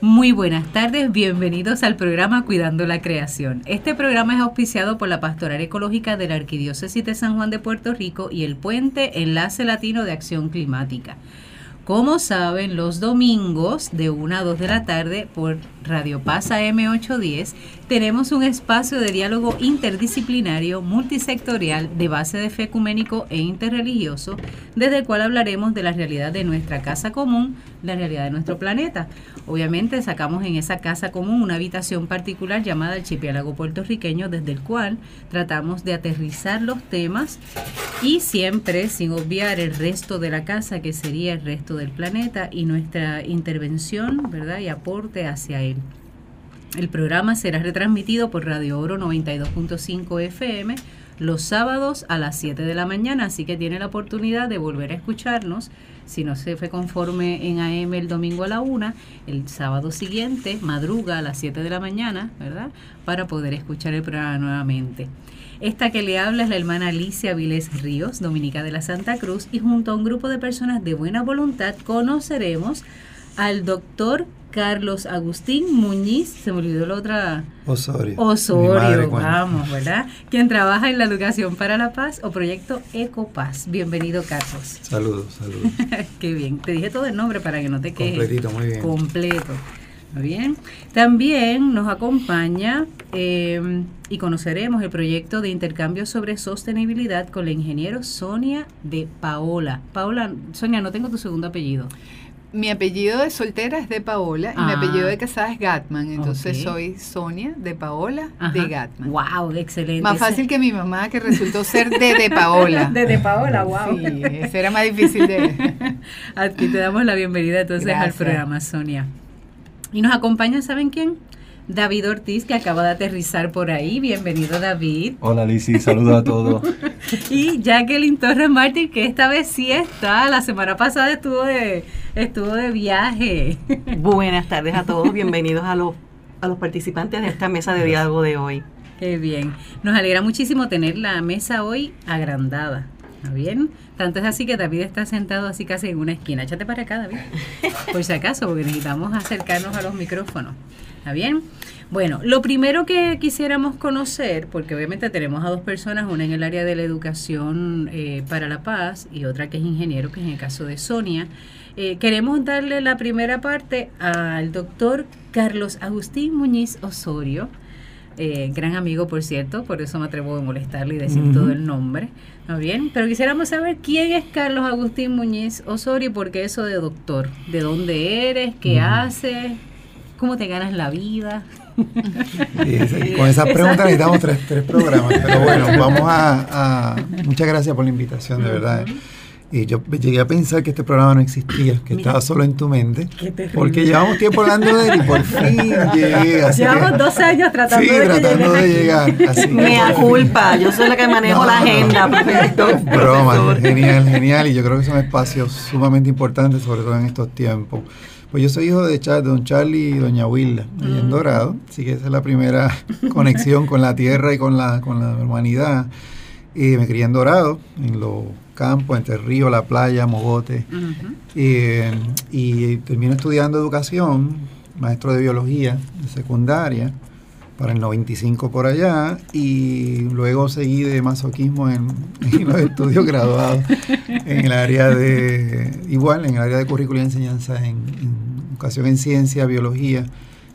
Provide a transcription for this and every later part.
Muy buenas tardes, bienvenidos al programa Cuidando la Creación. Este programa es auspiciado por la Pastoral Ecológica de la Arquidiócesis de San Juan de Puerto Rico y el Puente Enlace Latino de Acción Climática. Como saben, los domingos de 1 a 2 de la tarde por Radio Paz AM810 tenemos un espacio de diálogo interdisciplinario, multisectorial, de base de fe ecuménico e interreligioso, desde el cual hablaremos de la realidad de nuestra casa común, la realidad de nuestro planeta. Obviamente sacamos en esa casa común una habitación particular llamada archipiélago puertorriqueño, desde el cual tratamos de aterrizar los temas y siempre sin obviar el resto de la casa, que sería el resto del planeta y nuestra intervención, ¿verdad? Y aporte hacia él. El programa será retransmitido por Radio Oro 92.5 FM los sábados a las 7 de la mañana, así que tiene la oportunidad de volver a escucharnos. Si no se fue conforme en AM el domingo a la 1, el sábado siguiente, madruga a las 7 de la mañana, ¿verdad? Para poder escuchar el programa nuevamente. Esta que le habla es la hermana Alicia Viles Ríos, dominica de la Santa Cruz, y junto a un grupo de personas de buena voluntad conoceremos al doctor Carlos Agustín Muñiz, se me olvidó la otra. Osorio. Osorio, vamos, ¿verdad? Quien trabaja en la educación para la paz o proyecto Ecopaz. Bienvenido, Carlos. Saludos, saludos. Qué bien. Te dije todo el nombre para que no te quejes. Completito, muy bien. Completo. Muy bien. También nos acompaña eh, y conoceremos el proyecto de intercambio sobre sostenibilidad con la ingeniero Sonia de Paola. Paola, Sonia, no tengo tu segundo apellido. Mi apellido de soltera es de Paola y mi Ah. apellido de casada es Gatman. Entonces Ok. soy Sonia de Paola Ajá. de Gatman. Wow, excelente. Más fácil que mi mamá que resultó ser de de Paola. De de Paola, wow. Sí, ese era más difícil de... Aquí te damos la bienvenida entonces al Gracias. programa, Sonia. Y nos acompaña, ¿saben quién? David Ortiz, que acaba de aterrizar por ahí. Bienvenido, David. Hola Lizzy, saludos a todos. Y Jacqueline Torres Martín, que esta vez sí está. La semana pasada estuvo de, estuvo de viaje. Buenas tardes a todos, bienvenidos a los, a los participantes de esta mesa de diálogo de hoy. Qué bien. Nos alegra muchísimo tener la mesa hoy agrandada. ¿Está bien? Tanto es así que David está sentado así casi en una esquina. Échate para acá, David. Por si acaso, porque necesitamos acercarnos a los micrófonos. ¿Está bien? Bueno, lo primero que quisiéramos conocer, porque obviamente tenemos a dos personas, una en el área de la educación eh, para la paz y otra que es ingeniero, que es en el caso de Sonia. Eh, queremos darle la primera parte al doctor Carlos Agustín Muñiz Osorio, eh, gran amigo, por cierto, por eso me atrevo a molestarle y decir todo el nombre. ¿Está bien? Pero quisiéramos saber quién es Carlos Agustín Muñiz Osorio y por qué eso de doctor. ¿De dónde eres? ¿Qué Ujú. haces? ¿Cómo te ganas la vida? Y ese- con esas preguntas necesitamos tres, tres programas. Pero bueno, vamos a, a- Muchas gracias por la invitación, de verdad. Y yo llegué a pensar que este programa no existía, que Mira. estaba solo en tu mente. Porque llevamos tiempo hablando de él y por fin llegué. Así Llevamos que- dos años tratando sí, de tratando de llegar. Así que Mea culpa, yo soy la que manejo No, la agenda, no. perfecto. Broma, genial, genial. Y yo creo que son espacios sumamente importantes, sobre todo en estos tiempos. Pues yo soy hijo de, Char- de don Charlie y doña Wilda, allá en Mm. Dorado. Así que esa es la primera conexión con la tierra y con la, con la humanidad. Y me crié en Dorado, en los campos, entre el río, la playa, Mogote. Eh, y termino estudiando educación, maestro de biología de secundaria, para el 95 por allá, y luego seguí de masoquismo en, en los estudios graduados en el área de, igual, en el área de currículo y enseñanza en, en educación en ciencia, biología,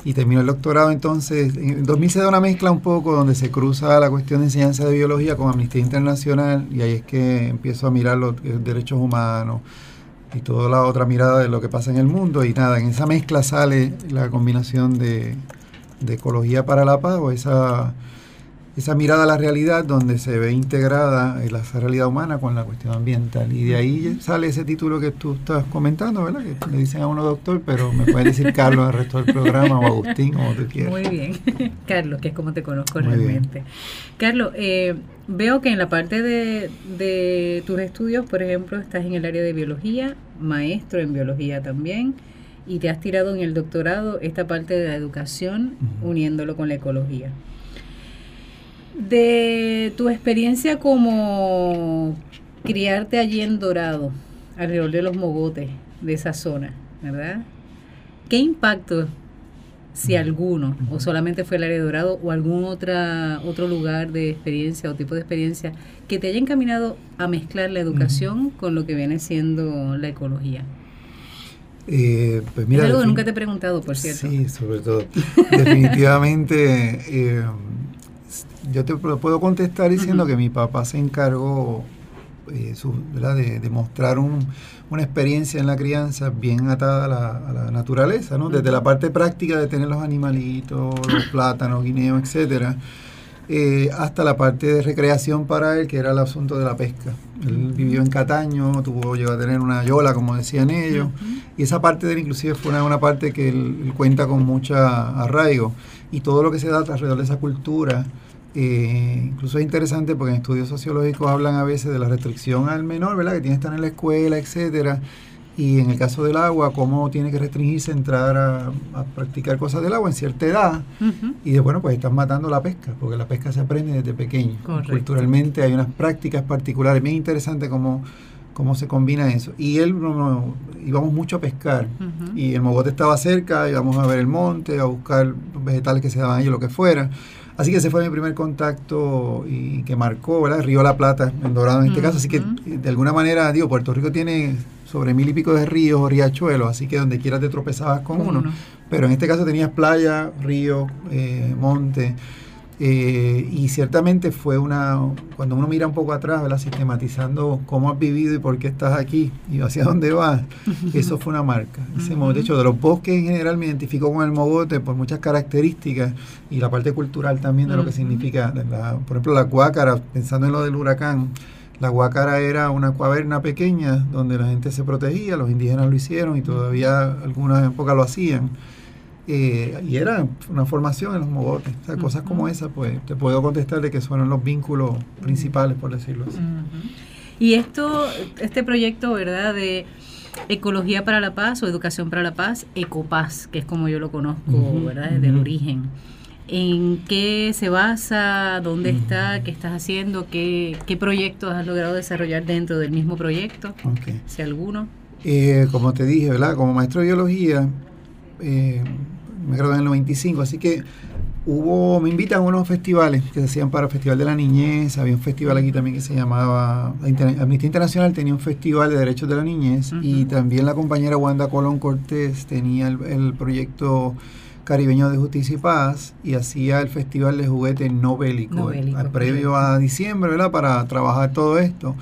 y termino el doctorado entonces, en 2000 se da una mezcla un poco donde se cruza la cuestión de enseñanza de biología con Amnistía Internacional, y ahí es que empiezo a mirar los eh, derechos humanos, y toda la otra mirada de lo que pasa en el mundo. Y nada, en esa mezcla sale la combinación de, de ecología para la paz o esa, esa mirada a la realidad donde se ve integrada eh, la realidad humana con la cuestión ambiental. Y de ahí sale ese título que tú estás comentando, ¿verdad? Que le dicen a uno doctor, pero me puedes decir Carlos el resto del programa o Agustín, como tú quieras. Muy bien. Carlos, que es como te conozco Muy bien. realmente. Carlos, eh, veo que en la parte de, de tus estudios, por ejemplo, estás en el área de biología, maestro en biología también, y te has tirado en el doctorado esta parte de la educación, uniéndolo con la ecología. De tu experiencia como criarte allí en Dorado, alrededor de los mogotes de esa zona, ¿verdad? ¿Qué impacto si alguno, o solamente fue el área de Dorado o algún otra, otro lugar de experiencia o tipo de experiencia que te haya encaminado a mezclar la educación con lo que viene siendo la ecología. Eh, pues mira, es algo que nunca te he preguntado, por cierto. Sí, sobre todo. Definitivamente, eh, yo te puedo contestar diciendo que mi papá se encargó eh, su- de, de mostrar un- una experiencia en la crianza bien atada a la, a la naturaleza, ¿no? desde la parte práctica de tener los animalitos, los plátanos, guineos, etcétera, eh, hasta la parte de recreación para él, que era el asunto de la pesca. Él vivió en Cataño, tuvo, llegó a tener una yola, como decían ellos, y esa parte de él inclusive fue una, una parte que él, él cuenta con mucha arraigo. Y todo lo que se da alrededor de esa cultura, eh, incluso es interesante porque en estudios sociológicos hablan a veces de la restricción al menor, ¿verdad? Que tiene que estar en la escuela, etcétera. Y en el caso del agua, cómo tiene que restringirse entrar a, a practicar cosas del agua en cierta edad. Y de bueno, pues están matando la pesca, porque la pesca se aprende desde pequeño. Correcto. Culturalmente hay unas prácticas particulares, bien interesante cómo, cómo se combina eso. Y él, no, no, íbamos mucho a pescar, y el mogote estaba cerca, íbamos a ver el monte, a buscar los vegetales que se daban allí, lo que fuera. Así que ese fue mi primer contacto y que marcó, ¿verdad? Río La Plata, en Dorado en este caso. Así que eh, de alguna manera, digo, Puerto Rico tiene sobre mil y pico de ríos o riachuelos, así que donde quiera te tropezabas con Con uno. uno. Pero en este caso tenías playa, río, eh, monte. Eh, y ciertamente fue una, cuando uno mira un poco atrás, ¿verdad? sistematizando cómo has vivido y por qué estás aquí y hacia dónde vas, eso fue una marca. Ese de hecho, de los bosques en general me identifico con el mogote por muchas características y la parte cultural también de lo que significa. la- por ejemplo, la guácara, pensando en lo del huracán, la guácara era una cuaverna pequeña donde la gente se protegía, los indígenas lo hicieron y todavía algunas épocas lo hacían. Eh, y era una formación en los mogotes. O sea, cosas como esas, pues te puedo contestar de que fueron los vínculos principales, por decirlo así. Ujú. Y esto, este proyecto, ¿verdad? De Ecología para la Paz o Educación para la Paz, Ecopaz, que es como yo lo conozco, Ujú, ¿verdad? Desde el origen. ¿En qué se basa? ¿Dónde está? ¿Qué estás haciendo? ¿Qué, ¿Qué proyectos has logrado desarrollar dentro del mismo proyecto? Ok. Si alguno. Eh, como te dije, ¿verdad? Como maestro de biología, eh, me gradué en el 95, así que hubo, me invitan a unos festivales que se hacían para el Festival de la Niñez, había un festival aquí también que se llamaba, Amnistía Internacional tenía un festival de derechos de la niñez y también la compañera Wanda Colón Cortés tenía el, el proyecto caribeño de justicia y paz y hacía el festival de juguete no bélico, No bélico, previo a diciembre, ¿verdad? Para trabajar todo esto.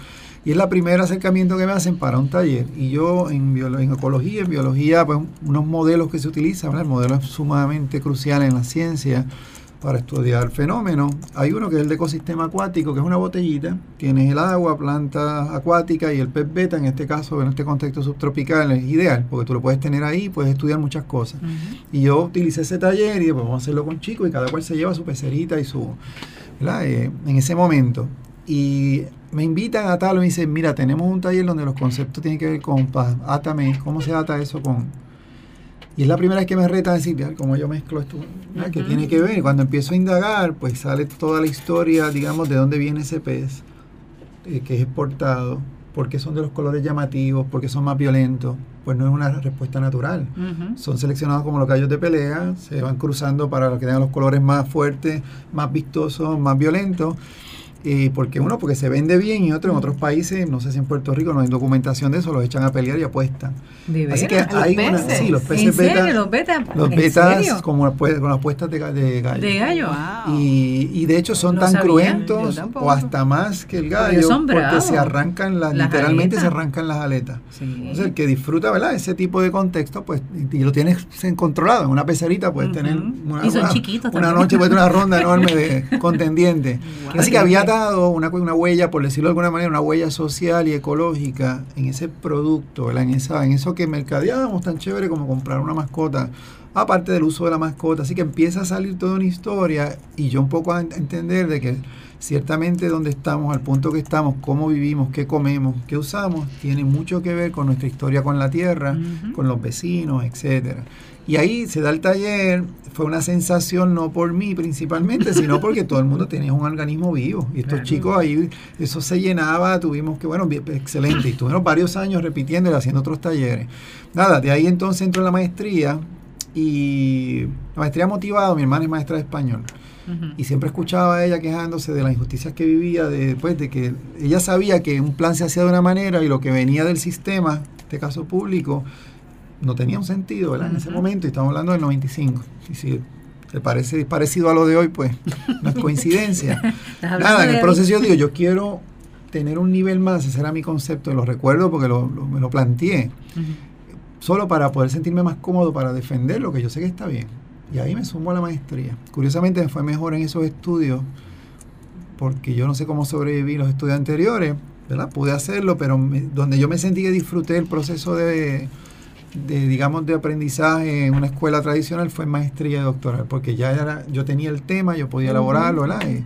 Y es la primer acercamiento que me hacen para un taller. Y yo en, biolo- en ecología, en biología, pues unos modelos que se utilizan, ¿verdad? el modelo es sumamente crucial en la ciencia para estudiar fenómenos. Hay uno que es el de ecosistema acuático, que es una botellita. Tienes el agua, plantas acuáticas y el pez beta, en este caso, en este contexto subtropical, es ideal, porque tú lo puedes tener ahí, puedes estudiar muchas cosas. Y yo utilicé ese taller y pues vamos a hacerlo con chicos y cada cual se lleva su pecerita y su. Eh, en ese momento. Y me invitan a tal me dicen, mira, tenemos un taller donde los conceptos tienen que ver con, pa- átame, ¿cómo se ata eso con...? Y es la primera vez que me retan a decir, "Mira, cómo yo mezclo esto. ¿qué tiene que ver? Y cuando empiezo a indagar, pues sale toda la historia, digamos, de dónde viene ese pez, eh, que es exportado, por qué son de los colores llamativos, por qué son más violentos. Pues no es una respuesta natural son seleccionados como los gallos de pelea, se van cruzando para los que tengan los colores más fuertes, más vistosos, más violentos. Y porque uno, porque se vende bien y otro en otros países, no sé si en Puerto Rico no hay documentación de eso, los echan a pelear y apuestan. ¿De Así que? ¿A los hay una, peces? sí, los ¿En peces serio? beta, ¿Los beta? los ¿En betas serio? como con las puestas de, de gallo. ¿De gallo? Wow. Y, y de hecho son tan cruentos o hasta más que el gallo porque bravos. se arrancan las, Las literalmente se aletas. arrancan las aletas. Sí. Entonces, el que disfruta, ¿verdad? Ese tipo de contexto, pues, y, y lo tienes en- controlado. En una pecerita puedes Ujú. tener una, Y son una- chiquitos una noche, puedes tener una ronda enorme de contendientes. Wow. Así que había una, una huella, por decirlo de alguna manera, una huella social y ecológica en ese producto, ¿verdad? En, esa, en eso que mercadeábamos tan chévere como comprar una mascota, aparte del uso de la mascota. Así que empieza a salir toda una historia y yo un poco a ent- entender de que ciertamente donde estamos, al punto que estamos, cómo vivimos, qué comemos, qué usamos, tiene mucho que ver con nuestra historia con la tierra, con los vecinos, etcétera. Y ahí se da el taller, fue una sensación no por mí principalmente, sino porque todo el mundo tenía un organismo vivo. Y estos Claro. chicos ahí, eso se llenaba, tuvimos que, bueno, excelente. Y estuvimos varios años repitiendo y haciendo otros talleres. Nada, de ahí entonces entró en la maestría Y la maestría motivado, mi hermana es maestra de español. Y siempre escuchaba a ella quejándose de las injusticias que vivía, de, pues, de que ella sabía que un plan se hacía de una manera y lo que venía del sistema, en este caso público, no tenía un sentido ¿verdad? en ese momento. Y estamos hablando del 95. Y si te parece parecido a lo de hoy, pues no es coincidencia. Nada, en el proceso yo digo, yo quiero tener un nivel más, ese era mi concepto, lo recuerdo porque lo, lo- me lo planteé, solo para poder sentirme más cómodo para defender lo que yo sé que está bien. Y ahí me sumo a la maestría. Curiosamente me fue mejor en esos estudios, porque yo no sé cómo sobreviví los estudios anteriores, ¿verdad? Pude hacerlo, pero me- donde yo me sentí que disfruté el proceso de, de, digamos, de aprendizaje en una escuela tradicional fue maestría y doctoral, porque ya era, yo tenía el tema, yo podía elaborarlo, ¿verdad? Y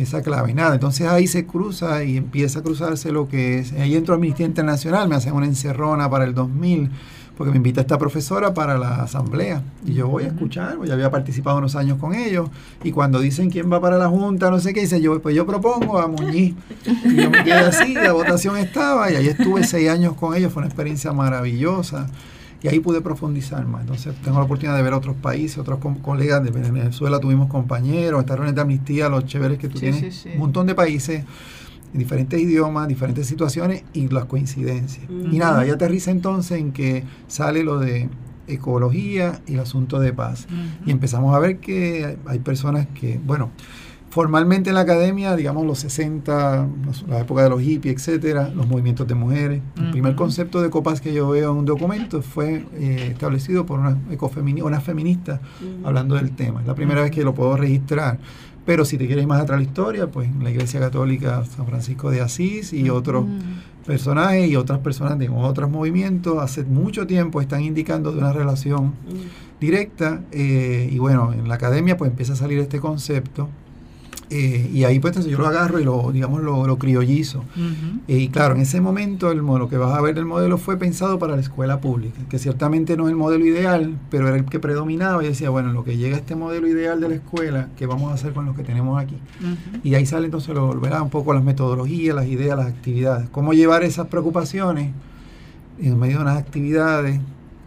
esa clave, nada. Entonces ahí se cruza y empieza a cruzarse lo que es. Ahí entro a Amnistía Internacional, me hacen una encerrona para el 2000, porque me invita esta profesora para la asamblea. Y yo voy a escuchar, pues, ya había participado unos años con ellos. Y cuando dicen quién va para la junta, no sé qué, dice yo, pues yo propongo a Muñiz. Y yo me quedé así, la votación estaba, y ahí estuve seis años con ellos, fue una experiencia maravillosa. Y ahí pude profundizar más. Entonces tengo la oportunidad de ver otros países, otros colegas de Venezuela, tuvimos compañeros, esta reunión de amnistía, los chéveres que tú Sí, tienes, sí, sí. un montón de países, en diferentes idiomas, diferentes situaciones y las coincidencias. Y nada, ahí aterriza entonces en que sale lo de ecología y el asunto de paz. Y empezamos a ver que hay personas que, bueno, formalmente en la academia, digamos los 60, los- la época de los hippies, etcétera, los movimientos de mujeres. El primer concepto de copas que yo veo en un documento fue eh, establecido por una, ecofemini- una feminista hablando del tema. Es la primera vez que lo puedo registrar. Pero si te quieres ir más atrás la historia, pues la Iglesia Católica San Francisco de Asís y otros personajes y otras personas de otros movimientos hace mucho tiempo están indicando de una relación directa eh, y bueno, en la academia pues empieza a salir este concepto eh, y ahí pues entonces yo lo agarro y lo, digamos, lo, lo criollizo. Ujú. Eh, y claro, en ese momento el, lo que vas a ver del modelo fue pensado para la escuela pública, que ciertamente no es el modelo ideal, pero era el que predominaba y decía, bueno, en lo que llega a este modelo ideal de la escuela, ¿qué vamos a hacer con lo que tenemos aquí? Ujú. Y ahí sale entonces lo, ¿verdad? un poco las metodologías, las ideas, las actividades. Cómo llevar esas preocupaciones en medio de unas actividades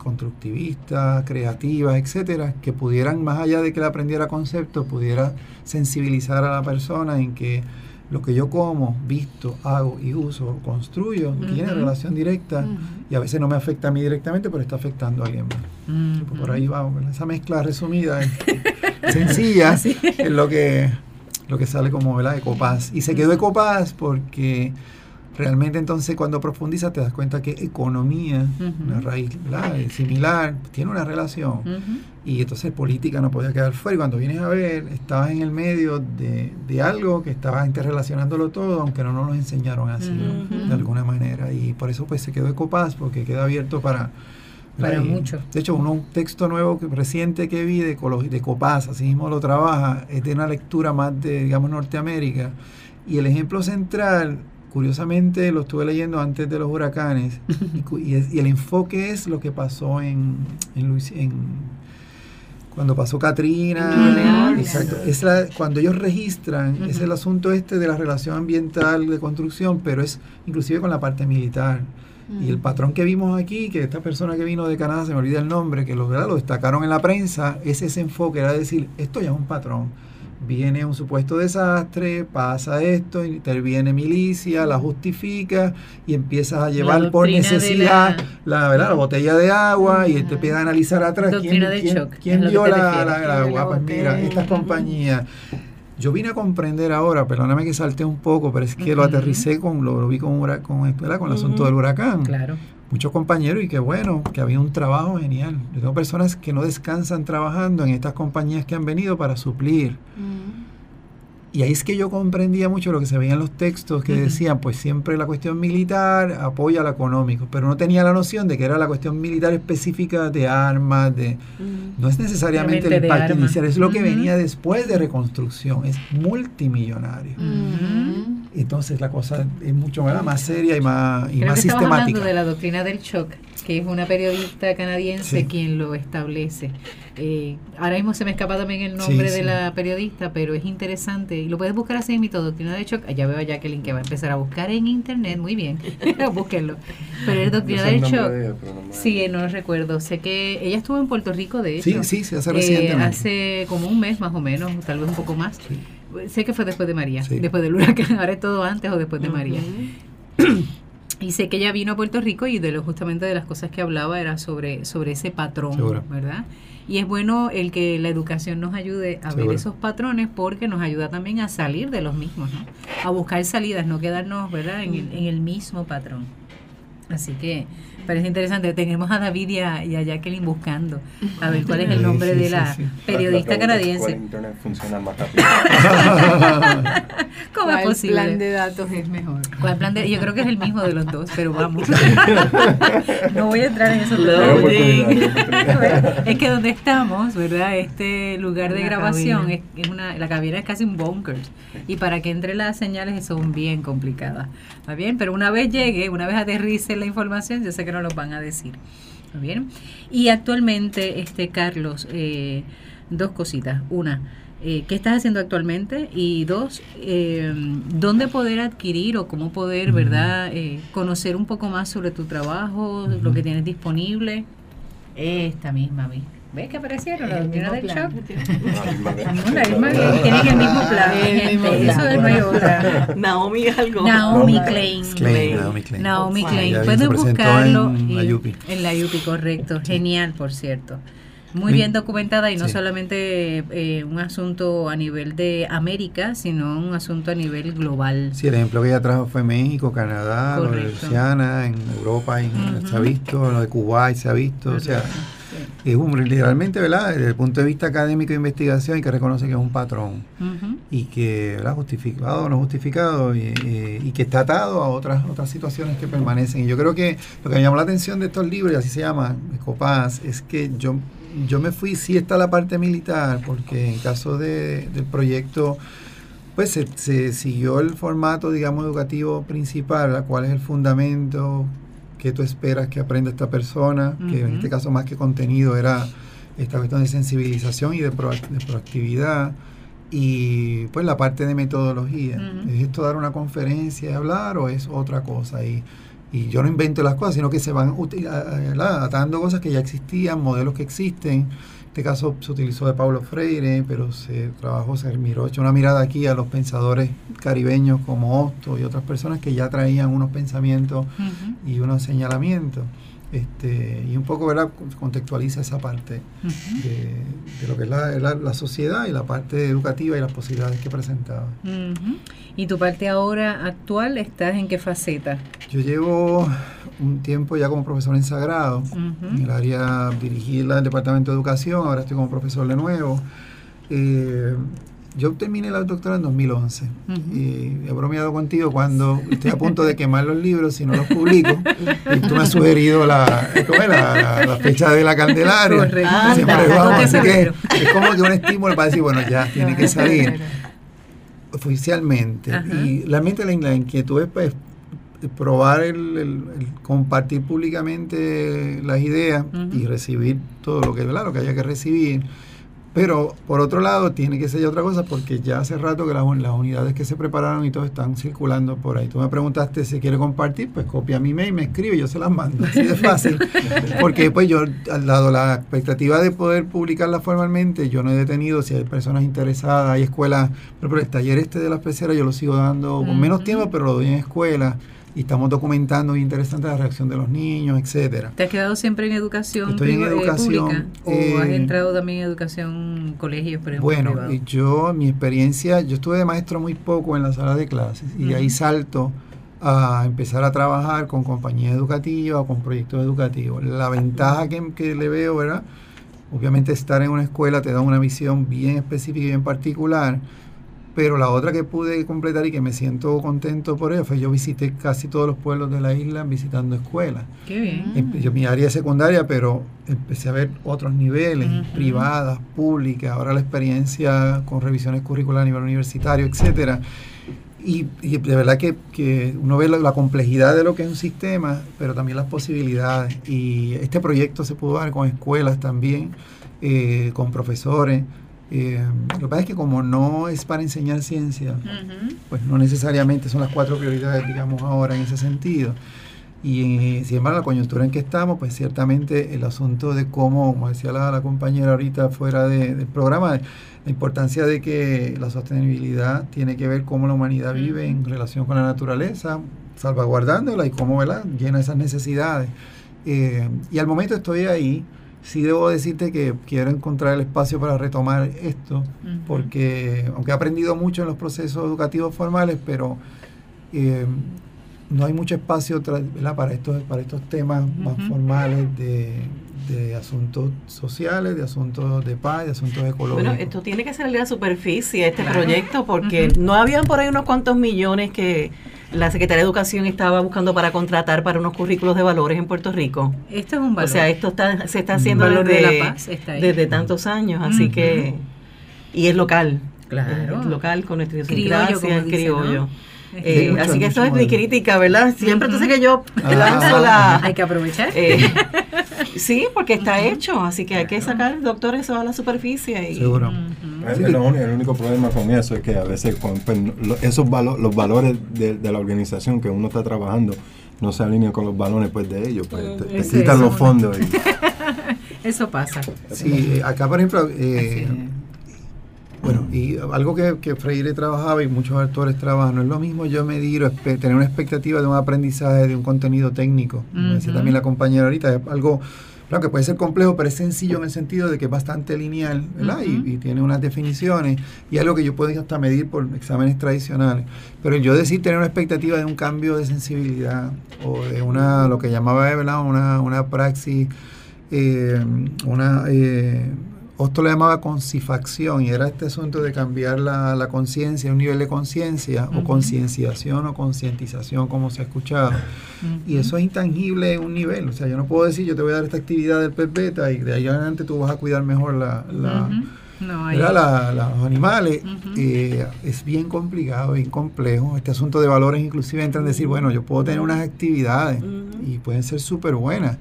constructivistas, creativas, etcétera, que pudieran, más allá de que él aprendiera conceptos, pudiera sensibilizar a la persona en que lo que yo como, visto, hago y uso, construyo, tiene relación directa y a veces no me afecta a mí directamente, pero está afectando a alguien más. Por ahí vamos, esa mezcla resumida, es sencilla, es lo que, lo que sale como ¿verdad? Ecopaz. Y se quedó Ecopaz porque realmente entonces cuando profundizas te das cuenta que economía, Ujú. una raíz ¿verdad? Similar, tiene una relación. Y entonces política no podía quedar fuera. Y cuando vienes a ver, estabas en el medio de, de algo que estaba interrelacionándolo todo, aunque no nos lo enseñaron así, ¿no? De alguna manera. Y por eso pues se quedó Ecopaz, porque queda abierto para... Para mucho. De hecho, uno, un texto nuevo que, reciente que vi de, de Copaz, así mismo lo trabaja, es de una lectura más de, digamos, Norteamérica. Y el ejemplo central, curiosamente, lo estuve leyendo antes de los huracanes, y, y es- y el enfoque es lo que pasó en, en, Luis- en- cuando pasó Katrina. Exacto. Es la- cuando ellos registran, es el asunto este de la relación ambiental de construcción, pero es inclusive con la parte militar. Y el patrón que vimos aquí, que esta persona que vino de Canadá, se me olvida el nombre, que lo, ¿verdad? lo destacaron en la prensa, es ese enfoque, era decir, esto ya es un patrón. Viene un supuesto desastre, pasa esto, interviene milicia, la justifica y empiezas a llevar por necesidad la- la, ¿verdad? la botella de agua y te empieza a analizar atrás quién, quién- quién dio la, la- agua. Pues mira, botella. esta compañía. Yo vine a comprender ahora, perdóname que salté un poco, pero es que lo aterricé con lo, lo vi con, con, con el asunto del huracán Claro. Muchos compañeros y qué bueno, que había un trabajo genial. Yo tengo personas que no descansan trabajando en estas compañías que han venido para suplir. Mm. Y ahí es que yo comprendía mucho lo que se veía en los textos que Ujú. decían, pues siempre la cuestión militar apoya lo económico, pero no tenía la noción de que era la cuestión militar específica de armas, de... Ujú. No es necesariamente el impacto inicial, es lo que Ujú. venía después de reconstrucción, es multimillonario. Mm. Entonces la cosa es mucho ¿verdad? más seria y más, y Creo más que sistemática. hablando de la doctrina del shock, que es una periodista canadiense Sí. quien lo establece. Eh, ahora mismo se me escapa también el nombre Sí, de sí. la periodista, pero es interesante. Y lo puedes buscar así en mi doctrina del shock. Allá veo a Jacqueline que va a empezar a buscar en internet. Muy bien, búsquenlo. Pero es doctrina del shock. de ella, pero no me Sí, no recuerdo. Sé que ella estuvo en Puerto Rico, de hecho. Sí, sí, hace eh, recientemente. hace como un mes más o menos, tal vez un poco más. Sí. Sé que fue después de María, Sí. después del huracán. Ahora es todo antes o después de María. Y sé que ella vino a Puerto Rico y de lo justamente de las cosas que hablaba era sobre, sobre ese patrón, Seguro. ¿verdad? Y es bueno el que la educación nos ayude a ver esos patrones porque nos ayuda también a salir de los mismos, ¿no? A buscar salidas, no quedarnos, ¿verdad? En el, en el mismo patrón. Así que parece interesante. Tenemos a David y a, y a Jacqueline buscando a ver cuál es el nombre sí, de sí, la sí. periodista La pregunta es, ¿Cuál canadiense. internet funciona más rápido? ¿Cómo es ¿Cuál posible? plan de datos es mejor? ¿Cuál plan de- Yo creo que es el mismo de los dos, pero vamos. no voy a entrar en esos es que donde estamos, ¿verdad? Este lugar de Una grabación cabina. es, es una, la cabina es casi un bunker y para que entre las señales son bien complicadas. ¿Está bien? Pero una vez llegue, una vez aterrice la información, yo sé que nos lo van a decir. ¿Está bien? Y actualmente, este Carlos, eh, dos cositas. Una, eh, ¿qué estás haciendo actualmente? Y dos, eh, ¿dónde poder adquirir o cómo poder, Ujú. verdad, eh, conocer un poco más sobre tu trabajo, lo que tienes disponible? Esta misma, ¿ves? ¿Ves que aparecieron la doctrina del shock? No, la misma que tienen el mismo plan, gente, eso es, no hay otra. Naomi algo. Naomi Naomi Klein. Naomi Klein. Presentó buscarlo en la y- UPI. En la UPI, correcto. Genial, por cierto. Muy bien documentada y no Sí. solamente eh, un asunto a nivel de América, sino un asunto a nivel global. Sí, el ejemplo que ella trajo fue México, Canadá. Luisiana, en Europa y en- Ujú. se ha visto, lo de Kuwait se ha visto, o sea, Sí. es un, literalmente, ¿verdad? Desde el punto de vista académico de investigación hay que reconocer que es un patrón y que, ¿verdad? Justificado o no justificado y, y- y que está atado a otras otras situaciones que permanecen. Y yo creo que lo que me llamó la atención de estos libros, y así se llama, Escopaz, es que yo, yo me fui, sí está la parte militar, porque en caso de, del proyecto pues se, se siguió el formato, digamos, educativo principal, la cual es el fundamento que tú esperas que aprenda esta persona, que en este caso más que contenido era esta cuestión de sensibilización y de, proac- de proactividad y pues la parte de metodología. ¿Es esto dar una conferencia y hablar o es otra cosa? Y, y yo no invento las cosas, sino que se van atando cosas que ya existían, modelos que existen. Este caso se utilizó de Pablo Freire, pero se trabajó, se miró, echó una mirada aquí a los pensadores caribeños como Otto y otras personas que ya traían unos pensamientos y unos señalamientos. Este, y un poco ¿verdad? contextualiza esa parte de, de lo que es la, la- la sociedad y la parte educativa y las posibilidades que presentaba. ¿Y tu parte ahora actual estás en qué faceta? Yo llevo un tiempo ya como profesor en Sagrado, en Ujú. el área, dirigí el departamento de educación, ahora estoy como profesor de nuevo. Eh, yo terminé la doctora en 2011 Ujú. y he bromeado contigo cuando estoy a punto de quemar los libros si no los publico. y tú me has sugerido la, la, la- la fecha de la Candelaria. Anda, así que es como que un estímulo para decir, bueno, ya tiene que salir oficialmente. Ajá. Y la, la inquietud es pues, probar el, el- el compartir públicamente las ideas y recibir todo lo que, ¿verdad? lo que haya que recibir. Pero por otro lado, tiene que ser ya otra cosa porque ya hace rato que las, un- las unidades que se prepararon y todo están circulando por ahí. Tú me preguntaste si quiere compartir, pues copia mi mail, me escribe y yo se las mando. Así de fácil. porque pues yo, al lado la expectativa de poder publicarla formalmente, yo no he detenido si hay personas interesadas, hay escuelas, ejemplo, el taller este de las peceras yo lo sigo dando con menos tiempo, pero lo doy en escuelas y estamos documentando interesante la reacción de los niños, etcétera. ¿Te has quedado siempre en educación, Estoy en eh, educación, pública? ¿O eh, has entrado también en educación colegios, por ejemplo? Bueno, privado? yo, mi experiencia, yo estuve de maestro muy poco en la sala de clases y de ahí salto a empezar a trabajar con compañías educativas o con proyectos educativos. La ventaja que, que le veo, ¿verdad? Obviamente estar en una escuela te da una visión bien específica y bien particular, pero la otra que pude completar y que me siento contento por ello fue yo visité casi todos los pueblos de la isla visitando escuelas. Qué bien. Empe- Yo mi área es secundaria, pero empecé a ver otros niveles, privadas, públicas, ahora la experiencia con revisiones curriculares a nivel universitario, etcétera. Y, y de verdad que, que uno ve la, la complejidad de lo que es un sistema, pero también las posibilidades. Y este proyecto se pudo dar con escuelas también, eh, con profesores. Eh, lo que pasa es que como no es para enseñar ciencia, Ujú. pues no necesariamente son las cuatro prioridades, digamos, ahora en ese sentido. Y eh, sin embargo, la coyuntura en que estamos, pues ciertamente el asunto de cómo, como decía la, la compañera ahorita fuera de- del programa, la importancia de que la sostenibilidad tiene que ver cómo la humanidad vive en relación con la naturaleza, salvaguardándola y cómo ¿verdad? llena esas necesidades. Eh, y al momento estoy ahí. Sí debo decirte que quiero encontrar el espacio para retomar esto, porque aunque he aprendido mucho en los procesos educativos formales, pero eh, no hay mucho espacio para estos para estos temas más formales de, de asuntos sociales, de asuntos de paz, de asuntos ecológicos. Bueno, esto tiene que salir a la superficie, este Claro. proyecto, porque no habían por ahí unos cuantos millones que la Secretaría de Educación estaba buscando para contratar para unos currículos de valores en Puerto Rico. Esto es un valor. O sea, esto está, se está haciendo valor de desde, la paz está ahí. desde tantos años, así que... Y es local. Claro. Es local, con nuestra Criollo, idiosincrasia, criollo. ¿no? Eh, Sí, mucho, así que esto mucho es mi crítica, ¿verdad? Siempre sabes que yo Ah. lanzo la... Hay que aprovechar. eh, sí, porque está hecho, así que hay que sacar, doctor, eso a la superficie. Y, Seguro. El, el uni- el único problema con eso es que a veces con, pues, esos valo- los valores de, de la organización que uno está trabajando no se alinean con los valores pues de ellos, pues te, te Ese quitan es los fondos. y- Eso pasa. Sí, acá por ejemplo, eh, bueno, y algo que, que Freire trabajaba y muchos autores trabajan, no es lo mismo yo medir o tener una expectativa de un aprendizaje de un contenido técnico, como decía también la compañera ahorita, es algo claro, que puede ser complejo, pero es sencillo en el sentido de que es bastante lineal, ¿verdad? Y- y, tiene unas definiciones y algo que yo puedo hasta medir por exámenes tradicionales. Pero yo decir tener una expectativa de un cambio de sensibilidad o de una, lo que llamaba, ¿verdad? Una, una praxis eh, una eh, Otto le llamaba concifacción y era este asunto de cambiar la, la conciencia, un nivel de conciencia o concienciación o concientización como se ha escuchado. Y eso es intangible en un nivel, o sea, yo no puedo decir yo te voy a dar esta actividad del pez beta y de ahí adelante tú vas a cuidar mejor la, la, los animales. Eh, es bien complicado, bien complejo. Este asunto de valores inclusive entra en decir, bueno, yo puedo tener unas actividades y pueden ser súper buenas,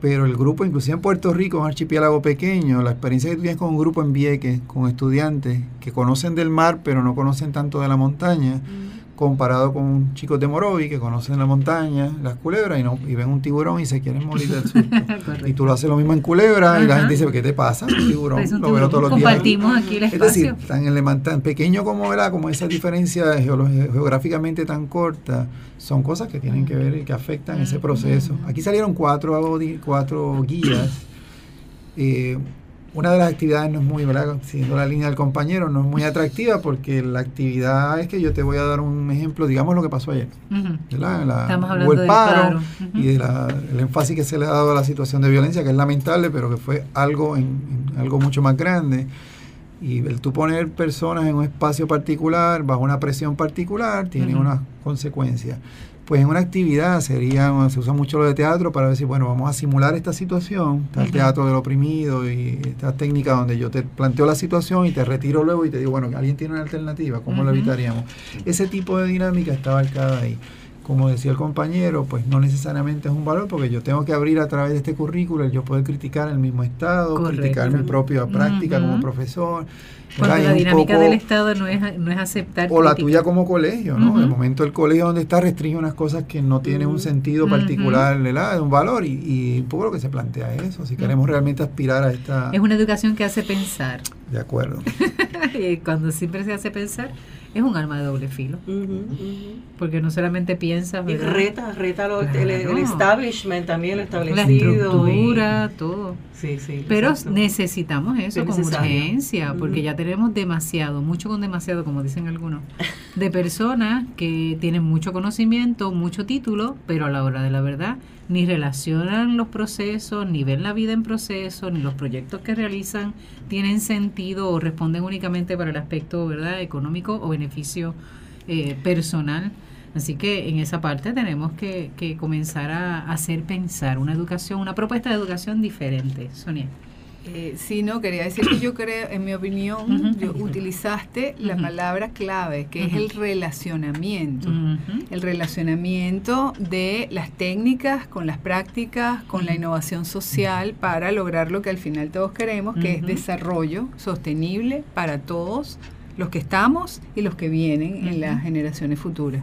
pero el grupo, inclusive en Puerto Rico, un archipiélago pequeño, la experiencia que tú tienes con un grupo en Vieques, con estudiantes que conocen del mar, pero no conocen tanto de la montaña, comparado con chicos de Morovi que conocen la montaña, las culebras, y, no, y ven un tiburón y se quieren morir del susto. Y tú lo haces lo mismo en culebra, y la gente dice, ¿qué te pasa? Un tiburón, Pues un lo veo todos los días. Compartimos aquí el Es espacio. decir, tan, elemental- tan pequeño como era, como esa diferencia geográficamente tan corta, son cosas que tienen que ver y que afectan ese proceso. Aquí salieron cuatro, cuatro guías. Eh, una de las actividades no es muy, ¿verdad? siguiendo la línea del compañero, no es muy atractiva porque la actividad es que yo te voy a dar un ejemplo, digamos lo que pasó ayer. La- Estamos hablando el del paro, y del énfasis que se le ha dado a la situación de violencia, que es lamentable, pero que fue algo en, en algo mucho más grande. Y el tú poner personas en un espacio particular, bajo una presión particular, tiene unas consecuencias. Pues en una actividad sería, se usa mucho lo de teatro para decir, bueno, vamos a simular esta situación, está el teatro del oprimido y esta técnica donde yo te planteo la situación y te retiro luego y te digo, bueno, alguien tiene una alternativa, ¿cómo lo Ujú. evitaríamos? Ese tipo de dinámica está abarcada ahí como decía el compañero, pues no necesariamente es un valor porque yo tengo que abrir a través de este currículo yo poder criticar el mismo Estado, Correcto. criticar mi propia práctica como profesor. Cuando la dinámica poco- del Estado no es, no es aceptar. o la tuya como colegio, ¿no? Ujú. El momento del colegio donde está restringe unas cosas que no tienen un sentido particular, ¿verdad? Un valor y, y un poco lo que se plantea es eso, si queremos realmente aspirar a esta... Es una educación que hace pensar. De acuerdo. Cuando siempre se hace pensar, es un arma de doble filo. Ujú. Porque no solamente piensas. Y reta, reta lo- el, el establishment también, la establecido. estructura, todo. sí, sí. Pero exacto. necesitamos eso Es con necesario. urgencia, porque ya tenemos demasiado, mucho con demasiado, como dicen algunos, de personas que tienen mucho conocimiento, mucho título, pero a la hora de la verdad ni relacionan los procesos, ni ven la vida en proceso, ni los proyectos que realizan tienen sentido o responden únicamente para el aspecto verdad económico o beneficio eh, personal. Así que en esa parte tenemos que, que comenzar a hacer pensar una educación, una propuesta de educación diferente. Sonia. Eh, sí, no, quería decir que yo creo, en mi opinión, yo utilizaste la Ujú. palabra clave, que es el relacionamiento. El relacionamiento de las técnicas con las prácticas, con la innovación social para lograr lo que al final todos queremos, que es desarrollo sostenible para todos los que estamos y los que vienen en las generaciones futuras.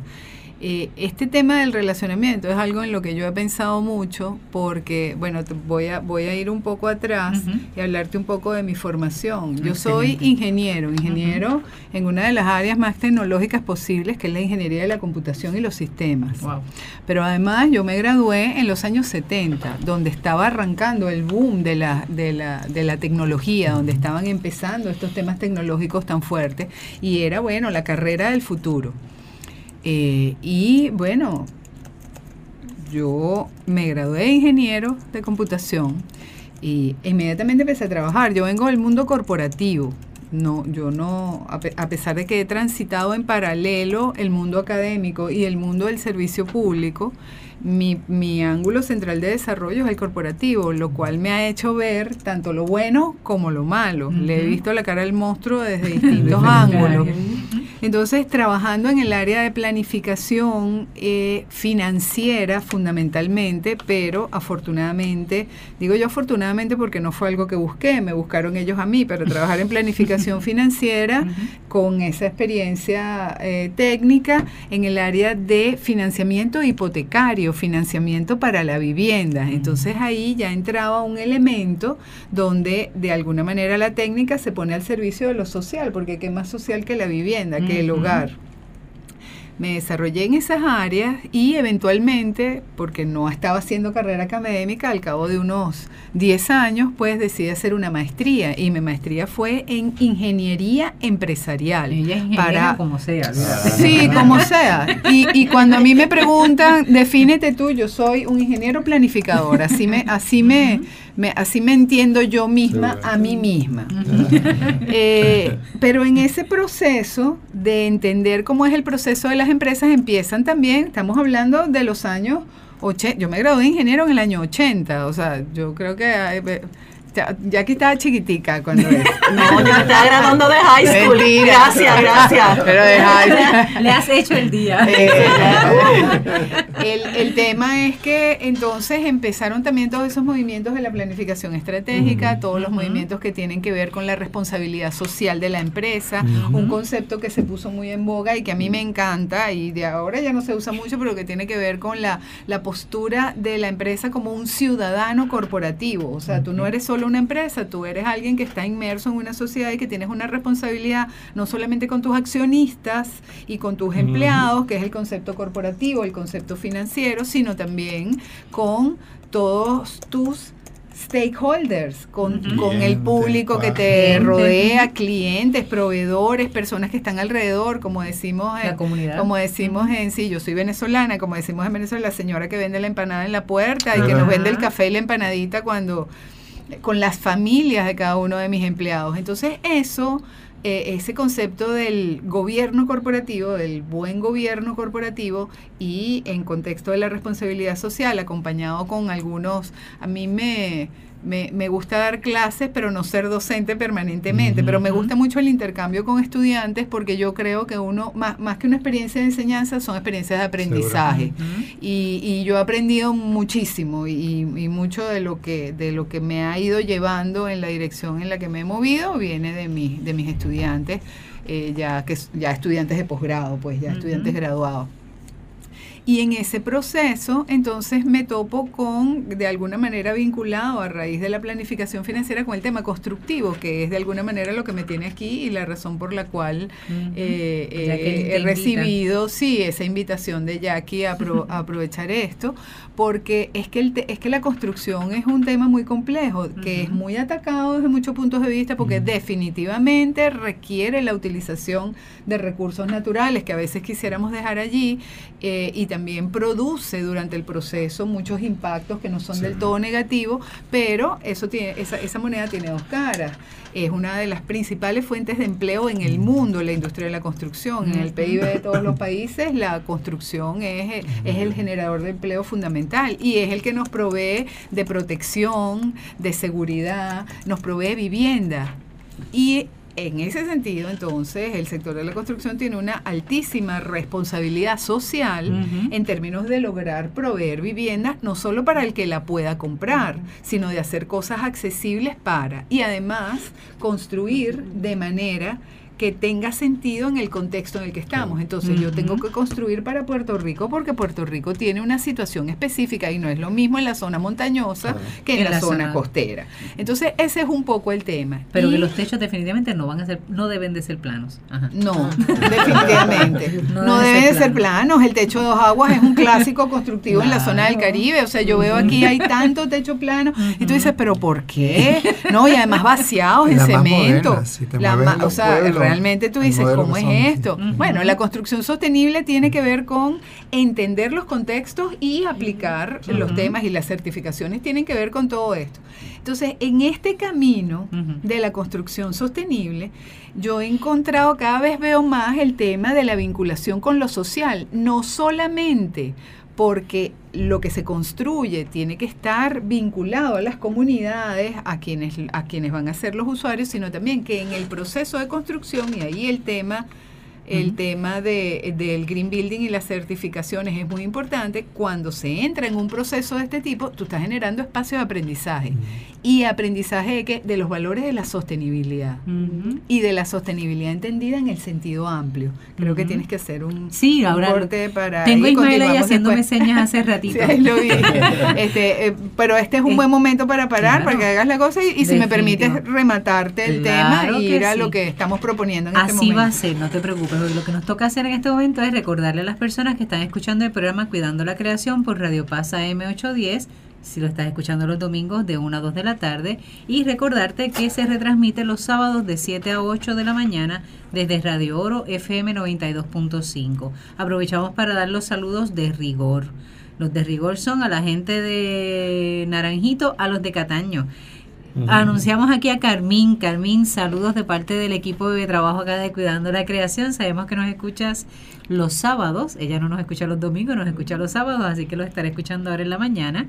Eh, este tema del relacionamiento es algo en lo que yo he pensado mucho porque, bueno, te voy a, voy a ir un poco atrás Ujú. y hablarte un poco de mi formación. Yo Excelente. soy ingeniero, ingeniero en una de las áreas más tecnológicas posibles, que es la ingeniería de la computación y los sistemas. Wow. Pero además yo me gradué en los años 70, donde estaba arrancando el boom de la, de la, de la tecnología, donde estaban empezando estos temas tecnológicos tan fuertes, y era, bueno, la carrera del futuro. Eh, y bueno, yo me gradué de ingeniero de computación y inmediatamente empecé a trabajar. Yo vengo del mundo corporativo. No, yo no, a, pe- a pesar de que he transitado en paralelo el mundo académico y el mundo del servicio público, mi, mi ángulo central de desarrollo es el corporativo, lo cual me ha hecho ver tanto lo bueno como lo malo. Le he visto la cara del monstruo desde distintos ángulos. Entonces, trabajando en el área de planificación eh, financiera fundamentalmente, pero afortunadamente, digo yo afortunadamente porque no fue algo que busqué, me buscaron ellos a mí, pero trabajar en planificación financiera con esa experiencia eh, técnica en el área de financiamiento hipotecario, financiamiento para la vivienda. Entonces ahí ya entraba un elemento donde de alguna manera la técnica se pone al servicio de lo social, porque qué más social que la vivienda, que el hogar. Me desarrollé en esas áreas y eventualmente, porque no estaba haciendo carrera académica, al cabo de unos 10 años, pues decidí hacer una maestría y mi maestría fue en ingeniería empresarial. Ella es para como sea. Sí, como sea. Y, y cuando a mí me preguntan, defínete tú, yo soy un ingeniero planificador. Así me, así me, me- así me entiendo yo misma a mí misma. Eh, pero en ese proceso de entender cómo es el proceso de empresas, empiezan también, estamos hablando de los años 80. Yo me gradué de ingeniero en el año 80. O sea, yo creo que ay, que estaba chiquitica cuando es. No, yo me estaba graduando de high school. Mentira. Gracias, gracias. Pero de high- Le has hecho el día. Eh, el, el tema es que entonces empezaron también todos esos movimientos de la planificación estratégica, todos los movimientos que tienen que ver con la responsabilidad social de la empresa, un concepto que se puso muy en boga y que a mí me encanta y de ahora ya no se usa mucho, pero que tiene que ver con la, la postura de la empresa como un ciudadano corporativo. O sea, tú no eres solo una empresa, tú eres alguien que está inmerso en una sociedad y que tienes una responsabilidad no solamente con tus accionistas y con tus empleados, que es el concepto corporativo, el concepto financiero, sino también con todos tus stakeholders, con, con el público que te clientes. rodea, clientes, proveedores, personas que están alrededor, como decimos en, La comunidad. como decimos en sí, yo soy venezolana, como decimos en Venezuela, la señora que vende la empanada en la puerta y que nos vende el café y la empanadita cuando con las familias de cada uno de mis empleados. Entonces eso, eh, ese concepto del gobierno corporativo, del buen gobierno corporativo y en contexto de la responsabilidad social, acompañado con algunos, a mí me... Me, me gusta dar clases, pero no ser docente permanentemente. Pero me gusta mucho el intercambio con estudiantes porque yo creo que uno, más, más que una experiencia de enseñanza, son experiencias de aprendizaje. Y, y yo he aprendido muchísimo y, y mucho de lo que de lo que me ha ido llevando en la dirección en la que me he movido viene de mis de mis estudiantes eh, ya que ya estudiantes de posgrado pues ya estudiantes graduados y en ese proceso, entonces me topo con, de alguna manera vinculado a raíz de la planificación financiera, con el tema constructivo, que es de alguna manera lo que me tiene aquí y la razón por la cual eh, eh, he invita. recibido, sí, esa invitación de Jackie a, apro- a aprovechar esto, porque es que, el te- es que la construcción es un tema muy complejo, que es muy atacado desde muchos puntos de vista, porque definitivamente requiere la utilización de recursos naturales que a veces quisiéramos dejar allí, eh, y también produce durante el proceso muchos impactos que no son Sí. del todo negativos, pero eso tiene, esa, esa moneda tiene dos caras. Es una de las principales fuentes de empleo en el mundo, la industria de la construcción. En el Ujú. PIB de todos los países, la construcción es, es el generador de empleo fundamental y es el que nos provee de protección, de seguridad, nos provee vivienda. Y en ese sentido, entonces, el sector de la construcción tiene una altísima responsabilidad social en términos de lograr proveer vivienda, no solo para el que la pueda comprar, sino de hacer cosas accesibles para, y además construir de manera que tenga sentido en el contexto en el que estamos. Entonces yo tengo que construir para Puerto Rico porque Puerto Rico tiene una situación específica y no es lo mismo en la zona montañosa que en, la, zona, costera. Entonces ese es un poco el tema. Pero Y- que los techos definitivamente no van a ser, no deben de ser planos. Ajá. No, definitivamente. No No, debe deben ser de ser planos. El techo de dos aguas es un clásico constructivo en la zona del. Caribe. O sea, yo veo aquí hay tanto techo plano y tú dices, pero ¿por qué? No, y además vaciados en más cemento. modernas, si te La o sea, realmente tú dices, ¿cómo es esto? Bueno, la construcción sostenible tiene que ver con entender los contextos y aplicar los temas y las certificaciones tienen que ver con todo esto. Entonces, en este camino de la construcción sostenible, yo he encontrado, cada vez veo más el tema de la vinculación con lo social, no solamente porque lo que se construye tiene que estar vinculado a las comunidades, a quienes, a quienes van a ser los usuarios, sino también que en el proceso de construcción, y ahí el tema, el tema de, del green building y las certificaciones es muy importante, cuando se entra en un proceso de este tipo, tú estás generando espacios de aprendizaje. Y aprendizaje de qué? De los valores de la sostenibilidad y de la sostenibilidad entendida en el sentido amplio. Creo que tienes que hacer un, Sí, un ahora corte para tengo a Ismael ahí haciéndome después. señas hace ratito. Sí, lo. Este, eh, pero este es un Eh, buen momento para parar, claro. para que hagas la cosa y, y si me permites rematarte el Claro tema y ir a sí. lo que estamos proponiendo en este Así momento. va a ser, no te preocupes. Porque Lo que nos toca hacer en este momento es recordarle a las personas que están escuchando el programa Cuidando la Creación por Radio Pasa M810, si lo estás escuchando los domingos de 1 a 2 de la tarde, y recordarte que se retransmite los sábados de 7 a 8 de la mañana desde Radio Oro FM 92.5. Aprovechamos para dar los saludos de rigor. Los de rigor son a la gente de Naranjito, a los de Cataño. Anunciamos aquí a Carmín. Carmín, saludos de parte del equipo de trabajo acá de Cuidando la Creación. Sabemos que nos escuchas los sábados. Ella no nos escucha los domingos, nos escucha los sábados, así que lo estaré escuchando ahora en la mañana.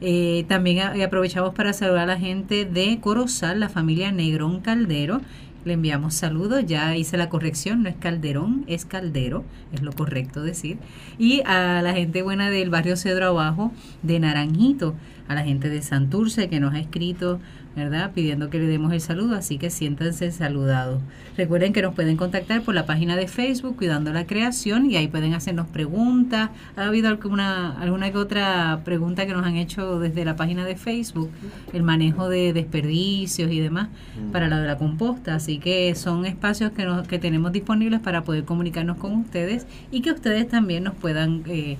Eh, también aprovechamos para saludar a la gente de Corozal, la familia Negrón Caldero. Le enviamos saludos, ya hice la corrección, no es Calderón, es Caldero, es lo correcto decir. Y a la gente buena del barrio Cedro Abajo, de Naranjito, a la gente de Santurce que nos ha escrito, ¿verdad? Pidiendo que le demos el saludo, así que siéntanse saludados. Recuerden que nos pueden contactar por la página de Facebook Cuidando la Creación y ahí pueden hacernos preguntas. ¿Ha habido alguna, alguna que otra pregunta que nos han hecho desde la página de Facebook? El manejo de desperdicios y demás para la de la composta. Así que son espacios que, nos, que tenemos disponibles para poder comunicarnos con ustedes y que ustedes también nos puedan eh,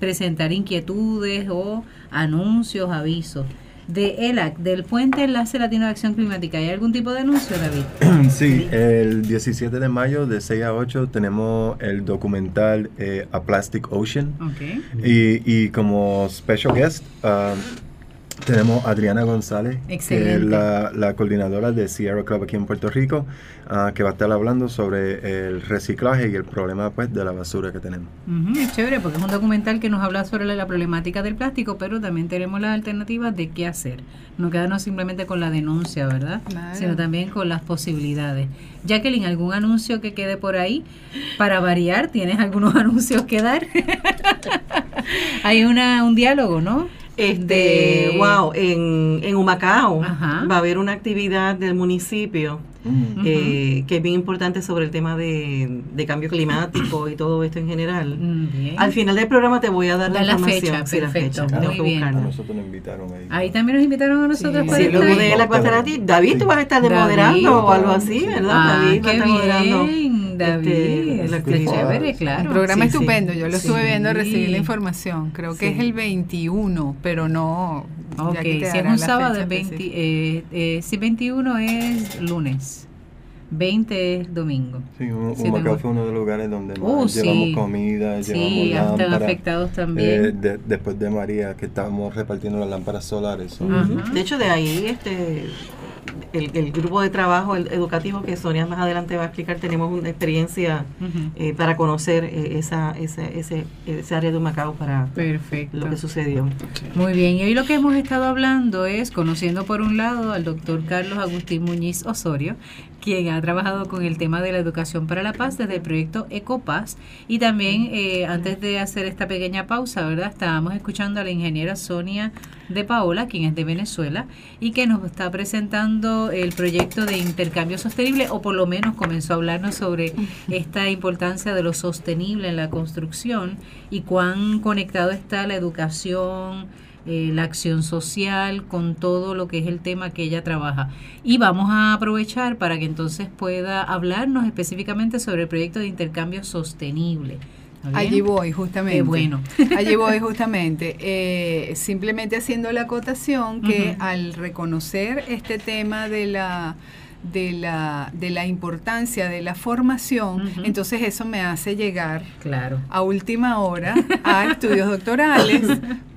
presentar inquietudes o anuncios, avisos. De ELAC, del Puente Enlace Latino de Acción Climática, ¿hay algún tipo de anuncio, David? Sí, el 17 de mayo de 6 a 8 tenemos el documental eh, A Plastic Ocean. Ok. Y, y como special guest ah, tenemos a Adriana González, que Excelente. es la, la coordinadora de Sierra Club aquí en Puerto Rico, ah, que va a estar hablando sobre el reciclaje y el problema pues de la basura que tenemos. Es chévere porque es un documental que nos habla sobre la, la problemática del plástico, pero también tenemos las alternativas de qué hacer. No quedarnos simplemente con la denuncia, ¿verdad? Claro. Sino también con las posibilidades. Jacqueline, ¿algún anuncio que quede por ahí? Para variar, ¿tienes algunos anuncios que dar? Hay una, un diálogo, ¿no? Este, De- wow, en, en Humacao Ajá. va a haber una actividad del municipio Ujú. eh, que es bien importante sobre el tema de, de cambio climático y todo esto en general. Mm, Bien. Al final del programa te voy a dar la, Da la información. fecha, sí, la perfecto, fecha. muy Tengo que bien. A nosotros nos invitaron ahí. Ahí también nos invitaron a nosotros Sí, para Sí, estar luego de la va a estar a ti. David, tú vas a estar de David. moderando o algo así, ¿verdad? Ah, David va a qué estar moderando. bien, David. este, actividad. chévere, Un claro. programa Sí, sí. estupendo, yo lo estuve viendo, recibí la información. Creo que Sí. es el 21, pero no. Ok, si es un sábado, fecha es 20, específica. eh, eh, si 21 es lunes, 20 es domingo. Sí, un- Sí, tengo- fue uno de los lugares donde más Uh, llevamos sí. comida, Sí, llevamos están lámparas. afectados Eh, también. de- después de María, que estábamos repartiendo las lámparas solares. De hecho, de ahí este el, el grupo de trabajo educativo que Sonia más adelante va a explicar, tenemos una experiencia eh, para conocer eh, esa, esa, ese, ese área de Humacao para Perfecto. lo que sucedió. Muy bien, y hoy lo que hemos estado hablando es conociendo por un lado al doctor Carlos Agustín Muñiz Osorio, quien ha trabajado con el tema de la educación para la paz desde el proyecto Ecopaz. Y también, eh, antes de hacer esta pequeña pausa, ¿verdad? Estábamos escuchando a la ingeniera Sonia de Paola, quien es de Venezuela, y que nos está presentando el proyecto de intercambio sostenible, o por lo menos comenzó a hablarnos sobre esta importancia de lo sostenible en la construcción y cuán conectado está la educación, eh, la acción social, con todo lo que es el tema que ella trabaja. Y vamos a aprovechar para que entonces pueda hablarnos específicamente sobre el proyecto de intercambio sostenible. Allí voy, justamente. bueno. Allí voy, justamente. Eh, simplemente haciendo la acotación que al reconocer este tema de la de la, de la importancia de la formación, entonces eso me hace llegar claro. a última hora a estudios doctorales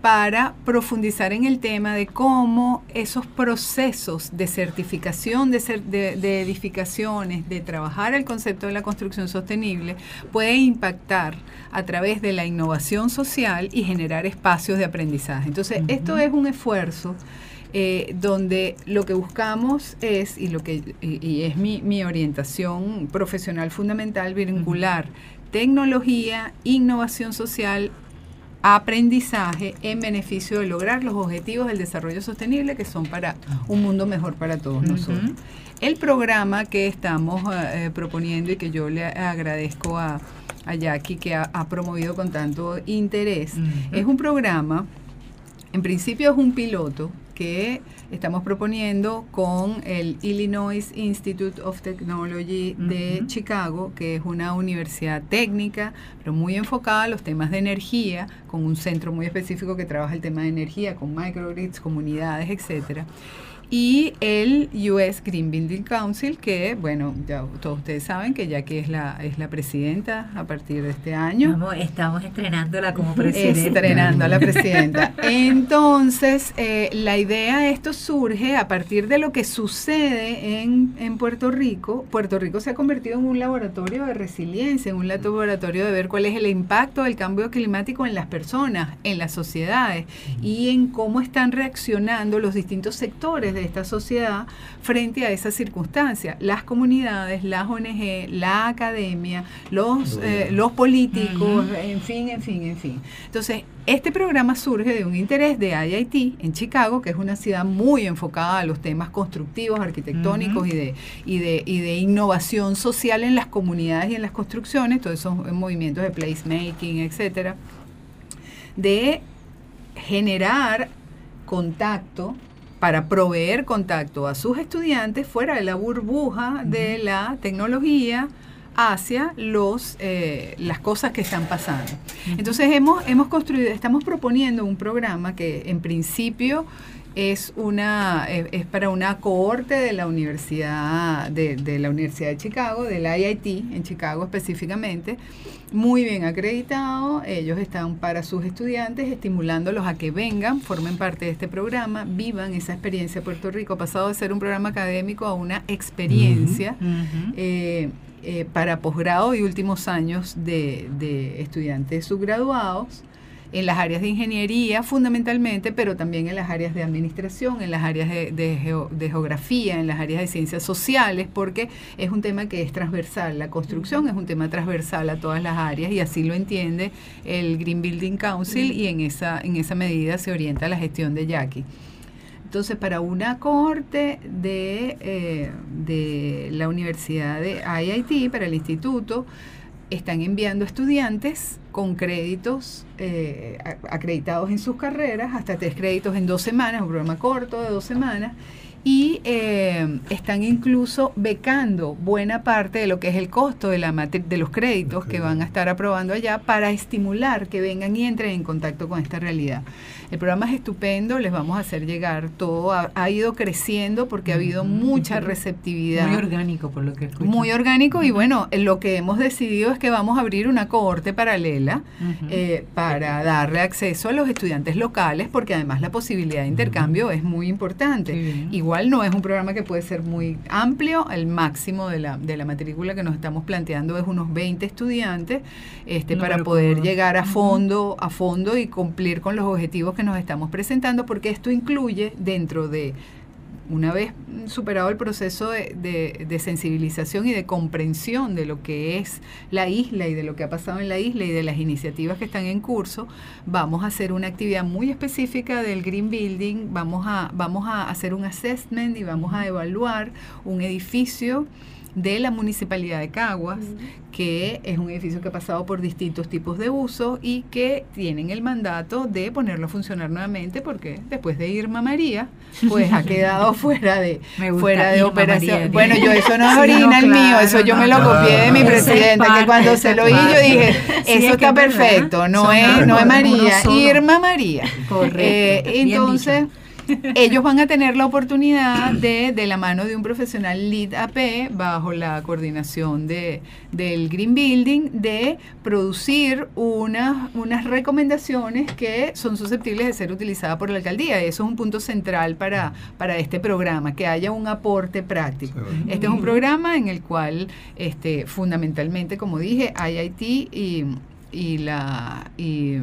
para profundizar en el tema de cómo esos procesos de certificación de, de, edificaciones, de trabajar el concepto de la construcción sostenible, puede impactar a través de la innovación social y generar espacios de aprendizaje. Entonces, esto es un esfuerzo eh, donde lo que buscamos es, y, lo que, y, es mi, mi, orientación profesional fundamental, vincular tecnología, innovación social, aprendizaje en beneficio de lograr los objetivos del desarrollo sostenible que son para un mundo mejor para todos nosotros. El programa que estamos eh, proponiendo y que yo le agradezco a, a Jackie que ha, promovido con tanto interés, es un programa, en principio es un piloto que estamos proponiendo con el Illinois Institute of Technology de Chicago, que es una universidad técnica, pero muy enfocada a los temas de energía, con un centro muy específico que trabaja el tema de energía, con microgrids, comunidades, etcétera y el US Green Building Council, que, bueno, ya todos ustedes saben que ya que es la, es la presidenta a partir de este año. Estamos, estamos estrenándola como presidenta. Estrenando a la presidenta. Entonces, eh, la idea de esto surge a partir de lo que sucede en, en Puerto Rico. Puerto Rico se ha convertido en un laboratorio de resiliencia, en un laboratorio de ver cuál es el impacto del cambio climático en las personas, en las sociedades y en cómo están reaccionando los distintos sectores de esta sociedad frente a esa circunstancia. Las comunidades, las ONG, la academia, los, eh, los políticos, en fin, en fin, en fin. Entonces, este programa surge de un interés de IIT en Chicago, que es una ciudad muy enfocada a los temas constructivos, arquitectónicos y, de, y, de, y de innovación social en las comunidades y en las construcciones, todos esos movimientos de placemaking, etcétera, de generar contacto para proveer contacto a sus estudiantes fuera de la burbuja de la tecnología hacia los eh, las cosas que están pasando. Entonces hemos hemos construido, estamos proponiendo un programa que en principio es una es, para una cohorte de la universidad de, de, la universidad de Chicago del IIT en Chicago específicamente. Muy bien acreditado ellos están para sus estudiantes estimulándolos a que vengan formen parte de este programa vivan esa experiencia de Puerto Rico. Pasado de ser un programa académico a una experiencia eh, eh, para posgrado y últimos años de, de estudiantes subgraduados en las áreas de ingeniería fundamentalmente, pero también en las áreas de administración, en las áreas de, geografía, en las áreas de ciencias sociales, porque es un tema que es transversal. La construcción es un tema transversal a todas las áreas y así lo entiende el Green Building Council y en esa, en esa medida se orienta la gestión de Jackie. Entonces, para una cohorte de, eh, de la Universidad de IIT, para el instituto, están enviando estudiantes con créditos eh, acreditados en sus carreras, hasta tres créditos en dos semanas, un programa corto de dos semanas, y eh, están incluso becando buena parte de lo que es el costo de, la de los créditos que van a estar aprobando allá para estimular que vengan y entren en contacto con esta realidad. El programa es estupendo, les vamos a hacer llegar todo, ha, ido creciendo porque ha habido mucha receptividad. Muy orgánico, por lo que escucho. Muy orgánico y bueno, lo que hemos decidido es que vamos a abrir una cohorte paralela eh, para darle acceso a los estudiantes locales porque además la posibilidad de intercambio es muy importante. Igual no es un programa que puede ser muy amplio, el máximo de la, de la matrícula que nos estamos planteando es unos 20 estudiantes este, para poder llegar a fondo, a fondo y cumplir con los objetivos que nos estamos presentando, porque esto incluye dentro de una vez superado el proceso de, de, de, sensibilización y de comprensión de lo que es la isla y de lo que ha pasado en la isla y de las iniciativas que están en curso, vamos a hacer una actividad muy específica del Green Building, vamos a, vamos a hacer un assessment y vamos a evaluar un edificio de la Municipalidad de Caguas, que es un edificio que ha pasado por distintos tipos de uso y que tienen el mandato de ponerlo a funcionar nuevamente porque después de Irma María, pues ha quedado fuera de fuera de operación. bueno, yo eso no es original mío, eso yo me lo copié de mi presidente, que cuando se lo oí yo dije, eso está perfecto, no es no es María, Irma María. Correcto. Eh, entonces ellos van a tener la oportunidad de, de la mano de un profesional lead AP, bajo la coordinación de, del Green Building, de producir unas, unas recomendaciones que son susceptibles de ser utilizadas por la alcaldía. Eso es un punto central para, para este programa, que haya un aporte práctico. Este es un programa en el cual este, fundamentalmente, como dije, IIT y, y la... Y,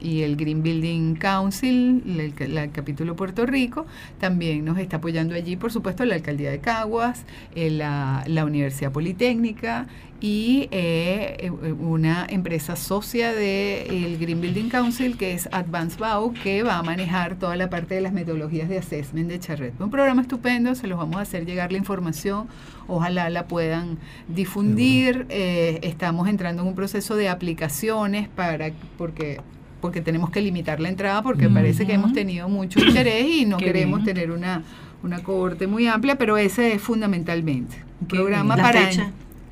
y el Green Building Council, el, capítulo Puerto Rico, también nos está apoyando allí, por supuesto, la Alcaldía de Caguas, eh, la, la, Universidad Politécnica y eh, eh, una empresa socia del Green Building Council, que es Advanced Bow, que va a manejar toda la parte de las metodologías de assessment de Charret. Un programa estupendo, se los vamos a hacer llegar la información, ojalá la puedan difundir. estamos entrando en un proceso de aplicaciones para, porque porque tenemos que limitar la entrada porque parece que hemos tenido mucho interés y no queremos tener una, una cohorte muy amplia, pero ese es fundamentalmente. Un programa para...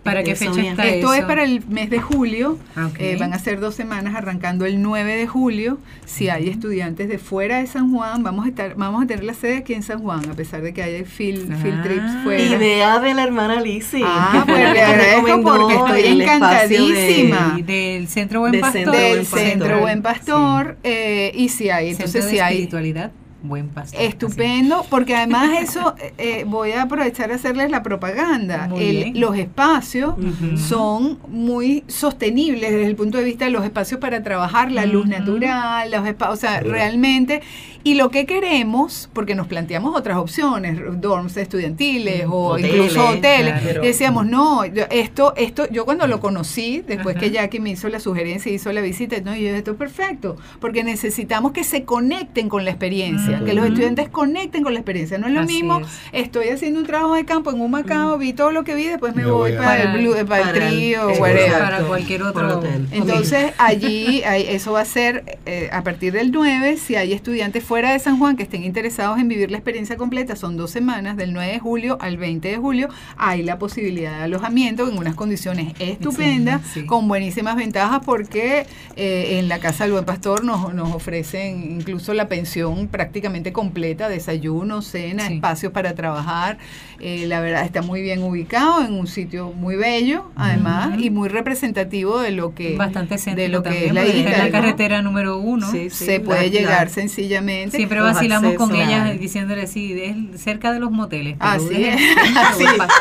¿Para qué fecha está Esto es para el mes de julio. Ah, eh, van a ser dos semanas arrancando el 9 de julio. Si hay estudiantes de fuera de San Juan, vamos a estar, vamos a tener la sede aquí en San Juan, a pesar de que haya field, field trips ah. fuera. Idea de la hermana Lizzie. Ah, pues le agradezco porque estoy encantadísima. del Centro Buen Pastor. Del Centro Buen Pastor. Eh, y si hay, entonces si hay. espiritualidad buen pastor. Estupendo, porque además eso, eh, eh, voy a aprovechar a hacerles la propaganda. los espacios son muy sostenibles desde el punto de vista de los espacios para trabajar, la luz natural, los espacios, o sea, realmente y lo que queremos, porque nos planteamos otras opciones, dorms estudiantiles o incluso hoteles, decíamos, no, esto, esto, yo cuando lo conocí, después que Jackie me hizo la sugerencia y hizo la visita, no, yo esto es perfecto, porque necesitamos que se conecten con la experiencia, que los estudiantes conecten con la experiencia. No es lo mismo, estoy haciendo un trabajo de campo en un Macao, vi todo lo que vi, después me, voy, para, el Blue, para, el Trío, para cualquier otro hotel. Entonces, allí, eso va a ser eh, a partir del 9, si hay estudiantes fuera de San Juan que estén interesados en vivir la experiencia completa, son dos semanas, del 9 de julio al 20 de julio, hay la posibilidad de alojamiento en unas condiciones estupendas, con buenísimas ventajas, porque eh, en la Casa del Buen Pastor nos, nos ofrecen incluso la pensión prácticamente completa, desayuno, cena, espacios para trabajar. Eh, la verdad está muy bien ubicado en un sitio muy bello, además, y muy representativo de lo que, Bastante de lo que es la isla. la carretera número uno. se puede llegar sencillamente. Siempre vacilamos con ellas diciéndole, sí, es cerca de los moteles. Ah, sí.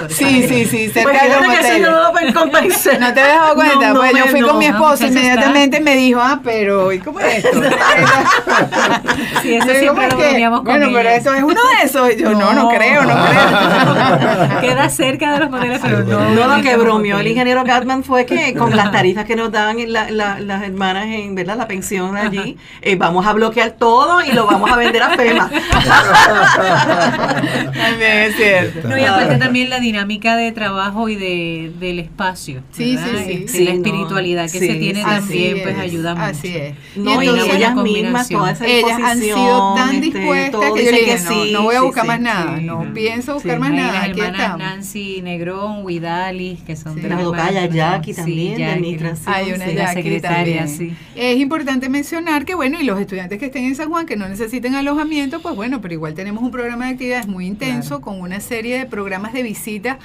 sí, sí, sí, cerca pues de los moteles. no te has dado cuenta, pues yo fui con mi esposo inmediatamente me dijo, ah, pero ¿y cómo es esto? sí, eso siempre lo veníamos con Bueno, pero eso es uno de esos. Yo no, no, creo, no creo. Queda cerca de los moteles, pero no. No, lo que bromeó el ingeniero Gatman fue que con las tarifas que nos dan las hermanas en, ¿verdad? La pensión allí, eh, vamos a bloquear todo y lo vamos a vender a FEMA. también es cierto. No, y aparte también la dinámica de trabajo y de, del espacio. Sí, sí, sí. Este, la espiritualidad que se tiene también, pues ayuda mucho. Así es. No, y, ellas mismas, toda esa Ellas han sido tan este, dispuestas que yo le dije, no, no voy a buscar más nada, no pienso buscar más nada. Las hermanas Nancy Negrón, Huidalis, que son de las docaya Jackie también, de administración. Hay una Jackie también. Es importante mencionar que, bueno, y los estudiantes que estén en San Juan, que no necesiten alojamiento, pues bueno, pero igual tenemos un programa de actividades muy intenso con una serie de programas de visita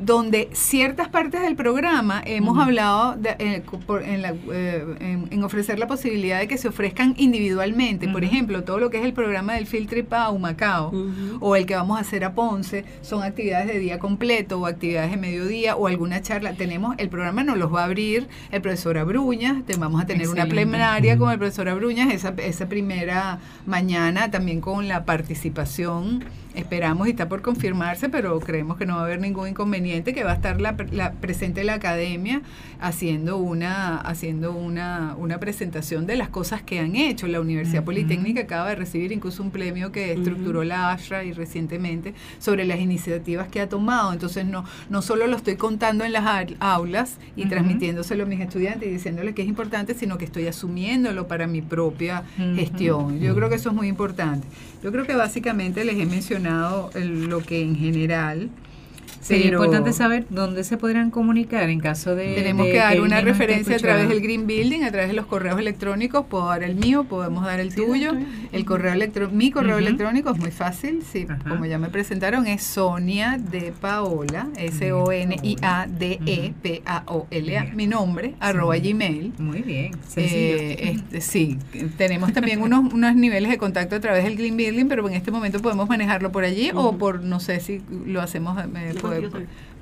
donde ciertas partes del programa hemos hablado de, eh, en, la, eh, en, ofrecer la posibilidad de que se ofrezcan individualmente. Por ejemplo, todo lo que es el programa del Field Trip a Humacao o el que vamos a hacer a Ponce son actividades de día completo o actividades de mediodía o alguna charla. Tenemos, el programa nos los va a abrir el profesor Abruñas, vamos a tener una plenaria con el profesor Abruñas esa, esa primera mañana también con la participación esperamos y está por confirmarse, pero creemos que no va a haber ningún inconveniente, que va a estar la, la presente la academia haciendo una haciendo una, una presentación de las cosas que han hecho. La Universidad Politécnica acaba de recibir incluso un premio que estructuró la ASHRA y recientemente sobre las iniciativas que ha tomado. Entonces no no solo lo estoy contando en las aulas y transmitiéndoselo a mis estudiantes y diciéndoles que es importante, sino que estoy asumiéndolo para mi propia gestión. Yo creo que eso es muy importante. Yo creo que básicamente les he mencionado lo que en general Sería importante saber dónde se podrían comunicar en caso de... Tenemos que dar una referencia a través del Green Building, a través de los correos electrónicos. Puedo dar el mío, podemos dar el tuyo. El correo electrónico, mi correo electrónico es muy fácil, sí, como ya me presentaron, es Sonia de Paola, S-O-N-I-A-D-E-P-A-O-L-A, mi nombre, arroba gmail. Muy bien, eh, este, sí, tenemos también unos, unos niveles de contacto a través del Green Building, pero en este momento podemos manejarlo por allí o por, no sé si lo hacemos... Eh,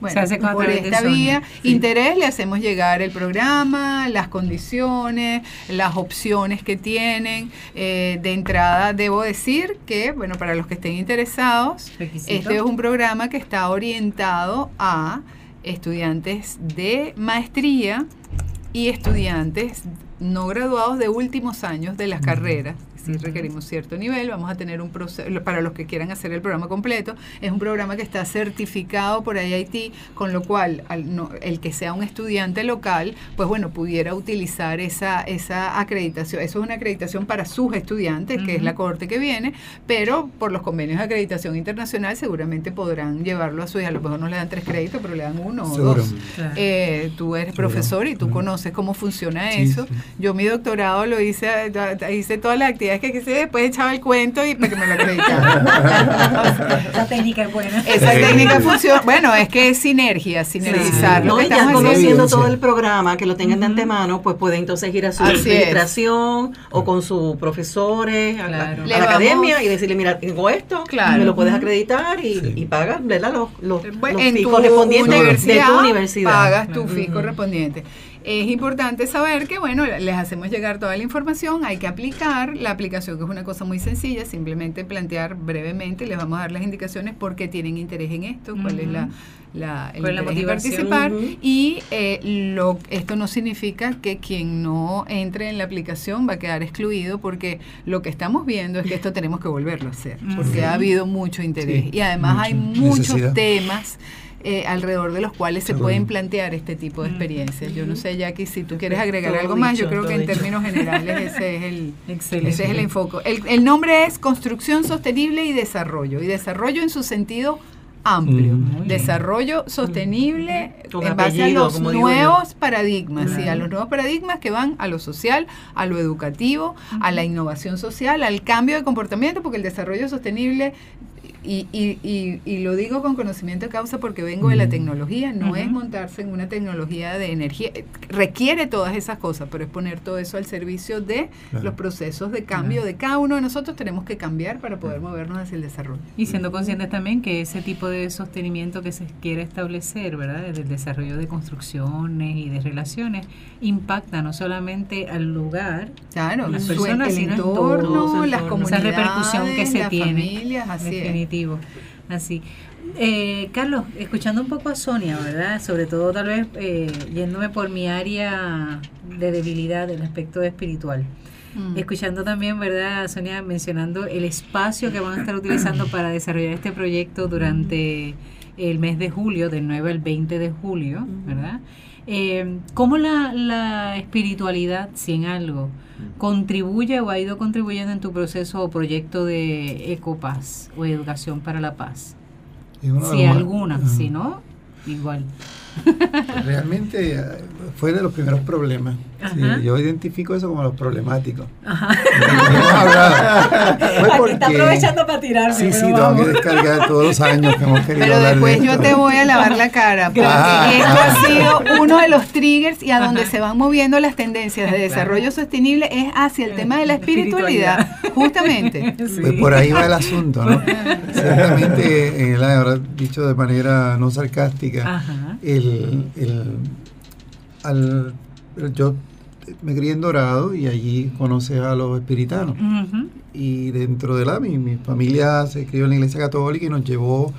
bueno, por esta vía, interés, le hacemos llegar el programa, las condiciones, las opciones que tienen. Eh, de entrada, debo decir que, bueno, para los que estén interesados, este es un programa que está orientado a estudiantes de maestría y estudiantes no graduados de últimos años de las carreras requerimos cierto nivel, vamos a tener un proceso, para los que quieran hacer el programa completo, es un programa que está certificado por IIT, con lo cual el que sea un estudiante local, pues bueno, pudiera utilizar esa, esa acreditación. Eso es una acreditación para sus estudiantes, que es la corte que viene, pero por los convenios de acreditación internacional seguramente podrán llevarlo a su hija. A lo mejor no le dan tres créditos, pero le dan uno o dos. Eh, tú eres profesor y tú conoces cómo funciona eso. Yo mi doctorado lo hice, hice todas las actividades que, que después echaba el cuento y para que me lo acreditaran. Esa técnica es buena. Esa técnica funciona. Bueno, es que es sinergia, sinergizar. No, y ya conociendo todo el programa, que lo tengan de antemano, pues puede entonces ir a su administración o con sus profesores a, la, academia y decirle, mira, tengo esto, me lo puedes acreditar y, y pagas los, los, fees correspondientes de tu universidad. Pagas tu fee correspondiente es importante saber que, bueno, les hacemos llegar toda la información, hay que aplicar, la aplicación que es una cosa muy sencilla, simplemente plantear brevemente, les vamos a dar las indicaciones por qué tienen interés en esto, cuál es la, la, el la participar y eh, lo, esto no significa que quien no entre en la aplicación va a quedar excluido porque lo que estamos viendo es que esto tenemos que volverlo a hacer porque ha habido mucho interés. Y además hay muchos temas eh, alrededor de los cuales se pueden plantear este tipo de experiencias. Yo no sé, Jackie, si tú quieres agregar algo más, yo creo que en términos generales ese es el, ese es el enfoque. El, el, nombre es Construcción Sostenible y Desarrollo, y desarrollo en su sentido amplio. Mm, desarrollo sostenible en base a los nuevos paradigmas, y a los nuevos paradigmas que van a lo social, a lo educativo, a la innovación social, al cambio de comportamiento, porque el desarrollo sostenible y, y, y, lo digo con conocimiento de causa porque vengo de la tecnología, no es montarse en una tecnología de energía, requiere todas esas cosas, pero es poner todo eso al servicio de los procesos de cambio de cada uno de nosotros, tenemos que cambiar para poder movernos hacia el desarrollo. Y siendo conscientes también que ese tipo de sostenimiento que se quiere establecer, ¿verdad? Desde el desarrollo de construcciones y de relaciones, impacta no solamente al lugar, claro, las personas, el entorno, las comunidades, esa repercusión que se las tiene. Familias, así Así. Eh, Carlos, escuchando un poco a Sonia, ¿verdad? Sobre todo tal vez eh, yéndome por mi área de debilidad, el aspecto espiritual. Mm. Escuchando también, ¿verdad, Sonia, mencionando el espacio que van a estar utilizando para desarrollar este proyecto durante el mes de julio, del 9 al 20 de julio, ¿verdad? Eh, ¿Cómo la, la espiritualidad, si en algo, contribuye o ha ido contribuyendo en tu proceso o proyecto de Ecopaz o Educación para la Paz? Si alguna, si no, igual. Realmente eh, fue de los primeros problemas. Yo identifico eso como los problemáticos. Ajá. Fue está aprovechando para tirarme. Sí, sí, tengo que descargar todos los años que hemos querido Pero después yo te voy a lavar la cara, porque esto ha sido uno de los triggers y a donde se van moviendo las tendencias de desarrollo sostenible es hacia el tema de la espiritualidad, justamente. Pues por ahí va el asunto, ¿no? Ciertamente, eh, habrá dicho de manera no sarcástica, el, el, al, yo me crié en Dorado y allí conoces a los espiritanos. Y dentro de la, mi, mi familia se escribió en la iglesia católica y nos llevó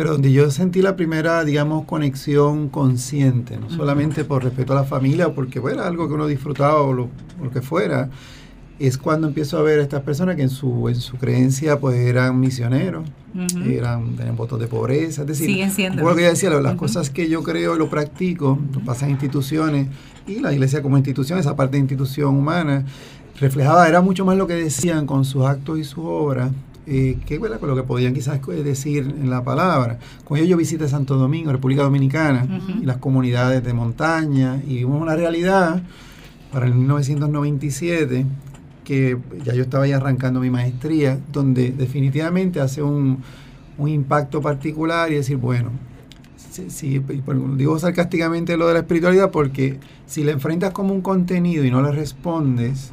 pero donde yo sentí la primera, digamos, conexión consciente, no solamente por respeto a la familia, o porque fuera algo que uno disfrutaba o lo, que fuera, es cuando empiezo a ver a estas personas que en su, en su creencia pues eran misioneros, eran, tenían votos de pobreza, es decir, Siguen siendo. Como que yo decía, las cosas que yo creo y lo practico, lo pasan en instituciones, y la iglesia como institución, esa parte de institución humana, reflejaba, era mucho más lo que decían con sus actos y sus obras, eh, que con lo que podían quizás decir en la palabra. Con ello yo visité Santo Domingo, República Dominicana, y las comunidades de montaña, y vimos una realidad para el 1997 que ya yo estaba ahí arrancando mi maestría, donde definitivamente hace un, un impacto particular y decir, bueno, sí, digo sarcásticamente lo de la espiritualidad porque si le enfrentas como un contenido y no le respondes,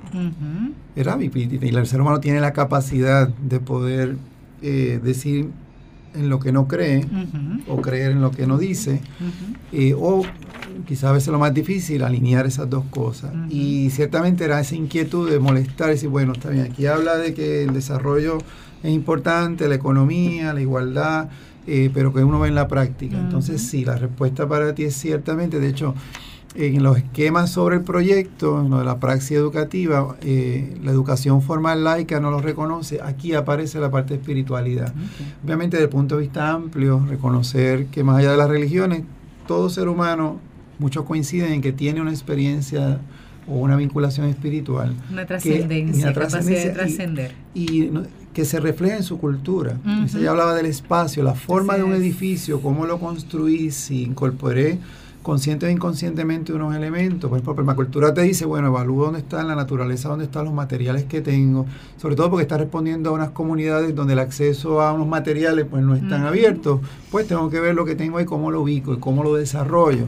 y, el ser humano tiene la capacidad de poder eh, decir en lo que no cree o creer en lo que no dice, eh, o quizás a veces lo más difícil, alinear esas dos cosas. Y ciertamente era esa inquietud de molestar y decir, bueno, está bien, aquí habla de que el desarrollo es importante, la economía, la igualdad, eh, pero que uno ve en la práctica. Entonces, sí, la respuesta para ti es ciertamente, de hecho, en los esquemas sobre el proyecto, en lo de la praxis educativa, eh, la educación formal laica no lo reconoce. Aquí aparece la parte de espiritualidad. Obviamente, desde el punto de vista amplio, reconocer que más allá de las religiones, todo ser humano, muchos coinciden en que tiene una experiencia o una vinculación espiritual. Una trascendencia, capacidad de trascender. Y, que se refleja en su cultura. Uh hablaba del espacio, la forma de un edificio, cómo lo construí, si incorporé consciente o inconscientemente unos elementos. Por ejemplo, permacultura te dice, bueno, evalúo dónde está la naturaleza, dónde están los materiales que tengo, sobre todo porque está respondiendo a unas comunidades donde el acceso a unos materiales pues no están abiertos, pues tengo que ver lo que tengo y cómo lo ubico y cómo lo desarrollo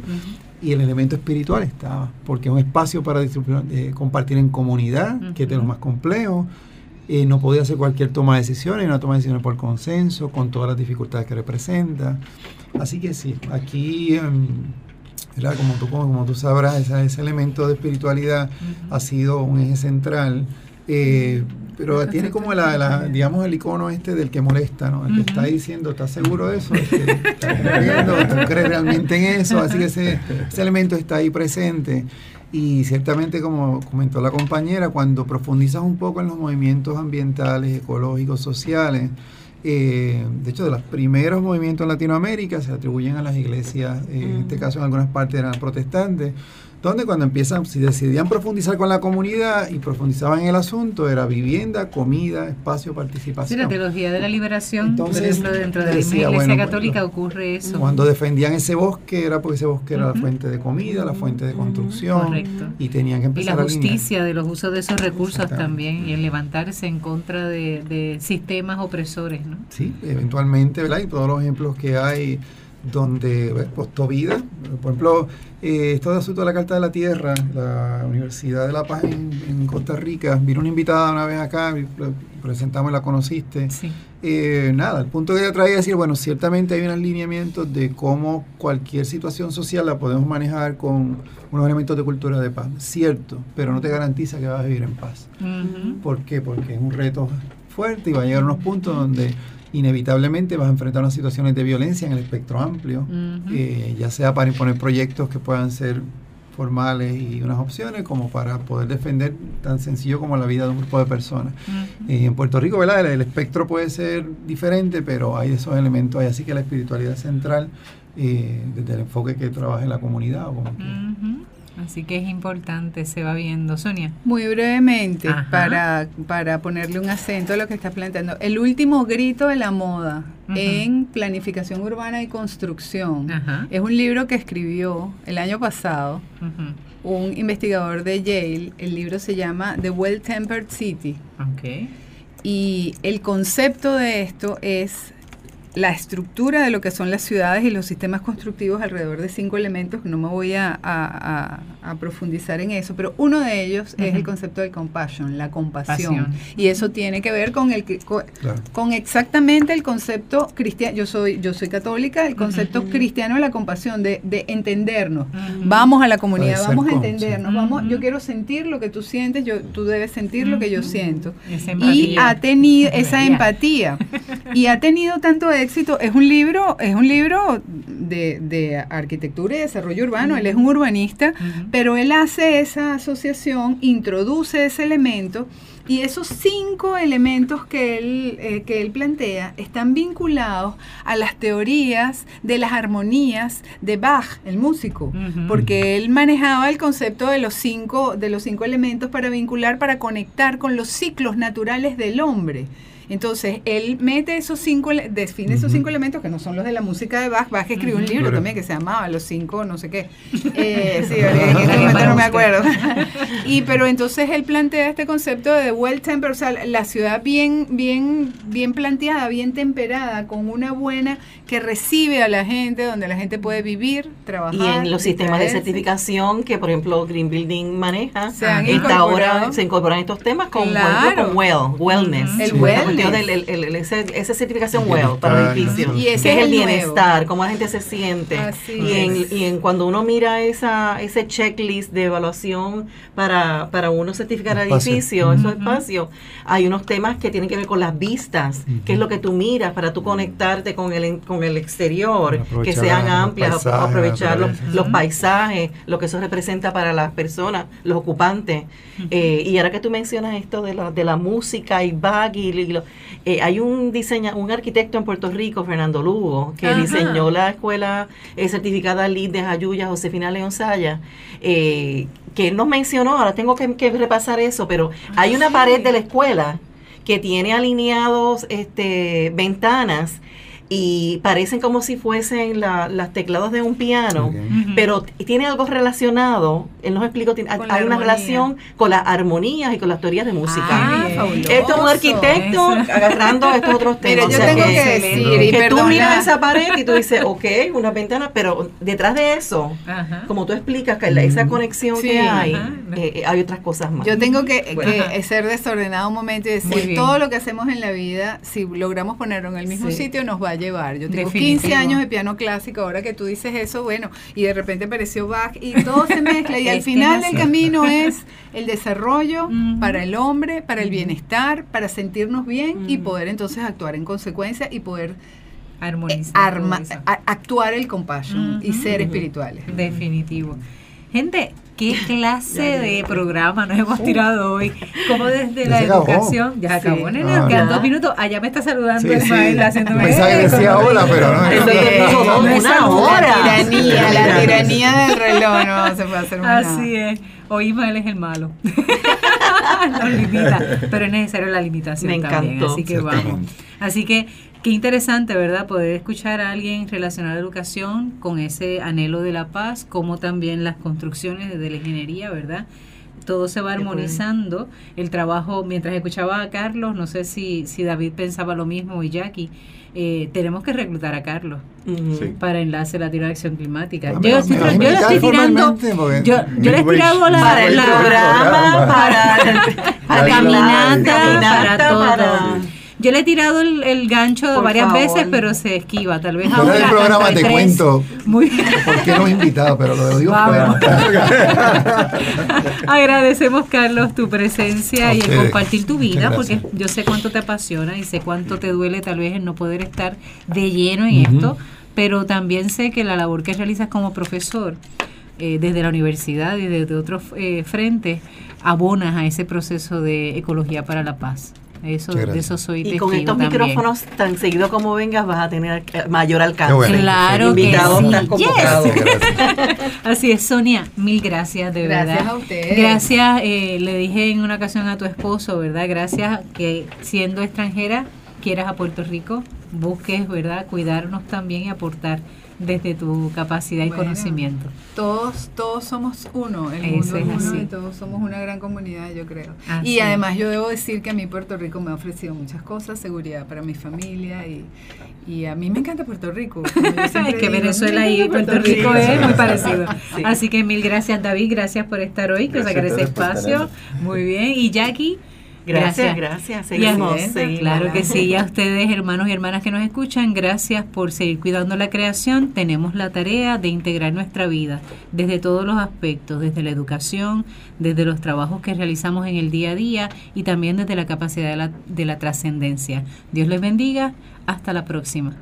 y el elemento espiritual estaba, porque es un espacio para eh, compartir en comunidad, que es de lo más complejo. Eh, no podía hacer cualquier toma de decisiones, una toma de decisiones por consenso, con todas las dificultades que representa. Así que sí, aquí, como, tú, como tú sabrás, ese, ese elemento de espiritualidad ha sido un eje central. Eh, pero tiene como la, digamos, el icono este del que molesta, ¿no? El que está diciendo, ¿estás seguro de eso? Este, ¿Estás ¿Tú crees realmente en eso? Así que ese, ese elemento está ahí presente. Y ciertamente, como comentó la compañera, cuando profundizas un poco en los movimientos ambientales, ecológicos, sociales, eh, de hecho, de los primeros movimientos en Latinoamérica se atribuyen a las iglesias, en este caso en algunas partes eran protestantes, donde cuando empiezan, si decidían profundizar con la comunidad y profundizaban en el asunto, era vivienda, comida, espacio, participación. Sí, la teología de la liberación, Entonces, por ejemplo, dentro de la Iglesia Católica ocurre eso. Cuando defendían ese bosque era porque ese bosque era la fuente de comida, la fuente de construcción. Correcto. Y tenían que empezar Y la justicia de los usos de esos recursos también, y el levantarse en contra de, de sistemas opresores, ¿no? Sí, eventualmente, ¿verdad? Y todos los ejemplos que hay donde costó vida. Por ejemplo, eh, esto de asunto de la Carta de la Tierra, la Universidad de La Paz en, Costa Rica, vino una invitada una vez acá, presentamos, la conociste. Eh, nada, el punto que ella traía es decir, bueno, ciertamente hay un alineamiento de cómo cualquier situación social la podemos manejar con unos elementos de cultura de paz. Cierto, pero no te garantiza que vas a vivir en paz. ¿Por qué? Porque es un reto fuerte y va a llegar a unos puntos donde inevitablemente vas a enfrentar unas situaciones de violencia en el espectro amplio, eh, ya sea para imponer proyectos que puedan ser formales y unas opciones, como para poder defender tan sencillo como la vida de un grupo de personas. Eh, en Puerto Rico, ¿verdad? El, espectro puede ser diferente, pero hay esos elementos, hay así que la espiritualidad central, eh, desde el enfoque que trabaja en la comunidad o como Así que es importante, se va viendo. Sonia. Muy brevemente, para, para ponerle un acento a lo que está planteando. El último grito de la moda en planificación urbana y construcción es un libro que escribió el año pasado un investigador de Yale. El libro se llama The Well-Tempered City. Y el concepto de esto es la estructura de lo que son las ciudades y los sistemas constructivos alrededor de cinco elementos, no me voy a, profundizar en eso, pero uno de ellos es el concepto del compassion, la compasión. Y eso tiene que ver con el con, exactamente el concepto cristiano. Yo soy, yo soy católica, el concepto cristiano de la compasión, de, entendernos. Vamos a la comunidad, vamos a entendernos, vamos, yo quiero sentir lo que tú sientes, yo, tú debes sentir lo que yo siento. Y ha tenido esa empatía. y ha tenido tanto éxito. Es un libro, es un libro de, arquitectura y desarrollo urbano. Él es un urbanista, pero él hace esa asociación, introduce ese elemento. Y esos cinco elementos que él, eh, que él plantea están vinculados a las teorías de las armonías de Bach, el músico, porque él manejaba el concepto de los, cinco, de los cinco elementos para vincular, para conectar con los ciclos naturales del hombre. Entonces, él mete esos cinco, define esos cinco elementos que no son los de la música de Bach. Bach escribió un libro también que se llamaba Los cinco, no sé qué. Eh, sí, en este momento no me acuerdo. y pero entonces él plantea este concepto de well tempered, o sea, la ciudad bien, bien, bien planteada, bien temperada, con una buena que recibe a la gente, donde la gente puede vivir, trabajar. Y en los sistemas de certificación que, por ejemplo, Green Building maneja, se ahora se incorporan estos temas con, con well, wellness. El wellness esa certificación WELL para edificios, que es el, bienestar, cómo la gente se siente. y, en, cuando uno mira esa ese checklist de evaluación para, para uno certificar el edificio, esos espacios, hay unos temas que tienen que ver con las vistas, que es lo que tú miras para tú conectarte con el, con el exterior, que sean amplias, aprovechar los, paisajes, lo que eso representa para las personas, los ocupantes. Eh, y ahora que tú mencionas esto de la, de la música y bag y, y lo, eh, hay un diseña, un arquitecto en Puerto Rico, Fernando Lugo, que diseñó la escuela eh, certificada LEED de Jayuya, Josefina León Saya, eh, que él nos mencionó, ahora tengo que, que repasar eso, pero hay una pared de la escuela que tiene alineados este, ventanas y parecen como si fuesen las teclados de un piano, pero tiene algo relacionado, él nos explicó, hay una relación con las armonías y con las teorías de música. Ah, Esto es un arquitecto agarrando estos otros temas. Pero yo tengo que, decir, que tú miras esa pared y tú dices, ok, una ventana, pero detrás de eso, como tú explicas, que esa conexión que hay, eh, hay otras cosas más. Yo tengo que, ser desordenado un momento y decir, todo lo que hacemos en la vida, si logramos ponerlo en el mismo sitio, nos va a llevar. Yo tengo 15 años de piano clásico, ahora que tú dices eso, bueno, y de repente apareció Bach y todo se mezcla y al final del camino es el desarrollo para el hombre, para el bienestar, para sentirnos bien y poder entonces actuar en consecuencia y poder armonizar, actuar el compassion y ser espirituales. Definitivo. Gente, ¿qué clase de programa nos hemos tirado hoy? Como desde la educación, ya acabó, sí. nene, quedan dos minutos. Allá me está saludando el sí. haciéndome. Pensaba que decía hola, pero no. no, es una hora. La tiranía, la tiranía del reloj, no se puede hacer una. Así es. Hoy Ismael es el malo. Nos limita, pero es necesario la limitación me también. Encantó. Así que vamos. Así que Qué interesante, ¿verdad? Poder escuchar a alguien relacionar la educación con ese anhelo de la paz, como también las construcciones de la ingeniería, ¿verdad? Todo se va armonizando. El trabajo, mientras escuchaba a Carlos, no sé si, si David pensaba lo mismo y Jackie, eh, tenemos que reclutar a Carlos para Enlace Latino de Acción Climática. yo, estoy, yo le estoy tirando, yo, yo le he tirado la, para el programa, para, para, caminata, para, todo. Yo le he tirado el, gancho varias veces, pero se esquiva. Tal vez ahora. El programa te cuento. Muy... por qué no he invitado, pero lo digo Agradecemos, Carlos, tu presencia y el compartir tu vida, porque yo sé cuánto te apasiona y sé cuánto te duele tal vez el no poder estar de lleno en esto, pero también sé que la labor que realizas como profesor eh, desde la universidad y desde otros eh, frentes abonas a ese proceso de ecología para la paz. Eso, de eso soy Y con estos micrófonos tan seguido como vengas vas a tener eh, mayor alcance. Claro que sí. Así es, Sonia, mil gracias, de verdad. Gracias a ustedes. Gracias, eh, le dije en una ocasión a tu esposo, ¿verdad? Gracias que siendo extranjera quieras a Puerto Rico busques, ¿verdad? Cuidarnos también y aportar desde tu capacidad y conocimiento. Todos, todos somos uno, el mundo es uno y todos somos una gran comunidad, yo creo. y además yo debo decir que a mí Puerto Rico me ha ofrecido muchas cosas, seguridad para mi familia y, y a mí me encanta Puerto Rico. es que Venezuela y Puerto, Rico, es muy parecido. Así que mil gracias David, gracias por estar hoy, que sacar ese espacio. Muy bien. Y Jackie. Gracias, gracias. Seguimos, Claro que sí. Y a ustedes, hermanos y hermanas que nos escuchan, gracias por seguir cuidando la creación. Tenemos la tarea de integrar nuestra vida desde todos los aspectos, desde la educación, desde los trabajos que realizamos en el día a día y también desde la capacidad de la, de la trascendencia. Dios les bendiga. Hasta la próxima.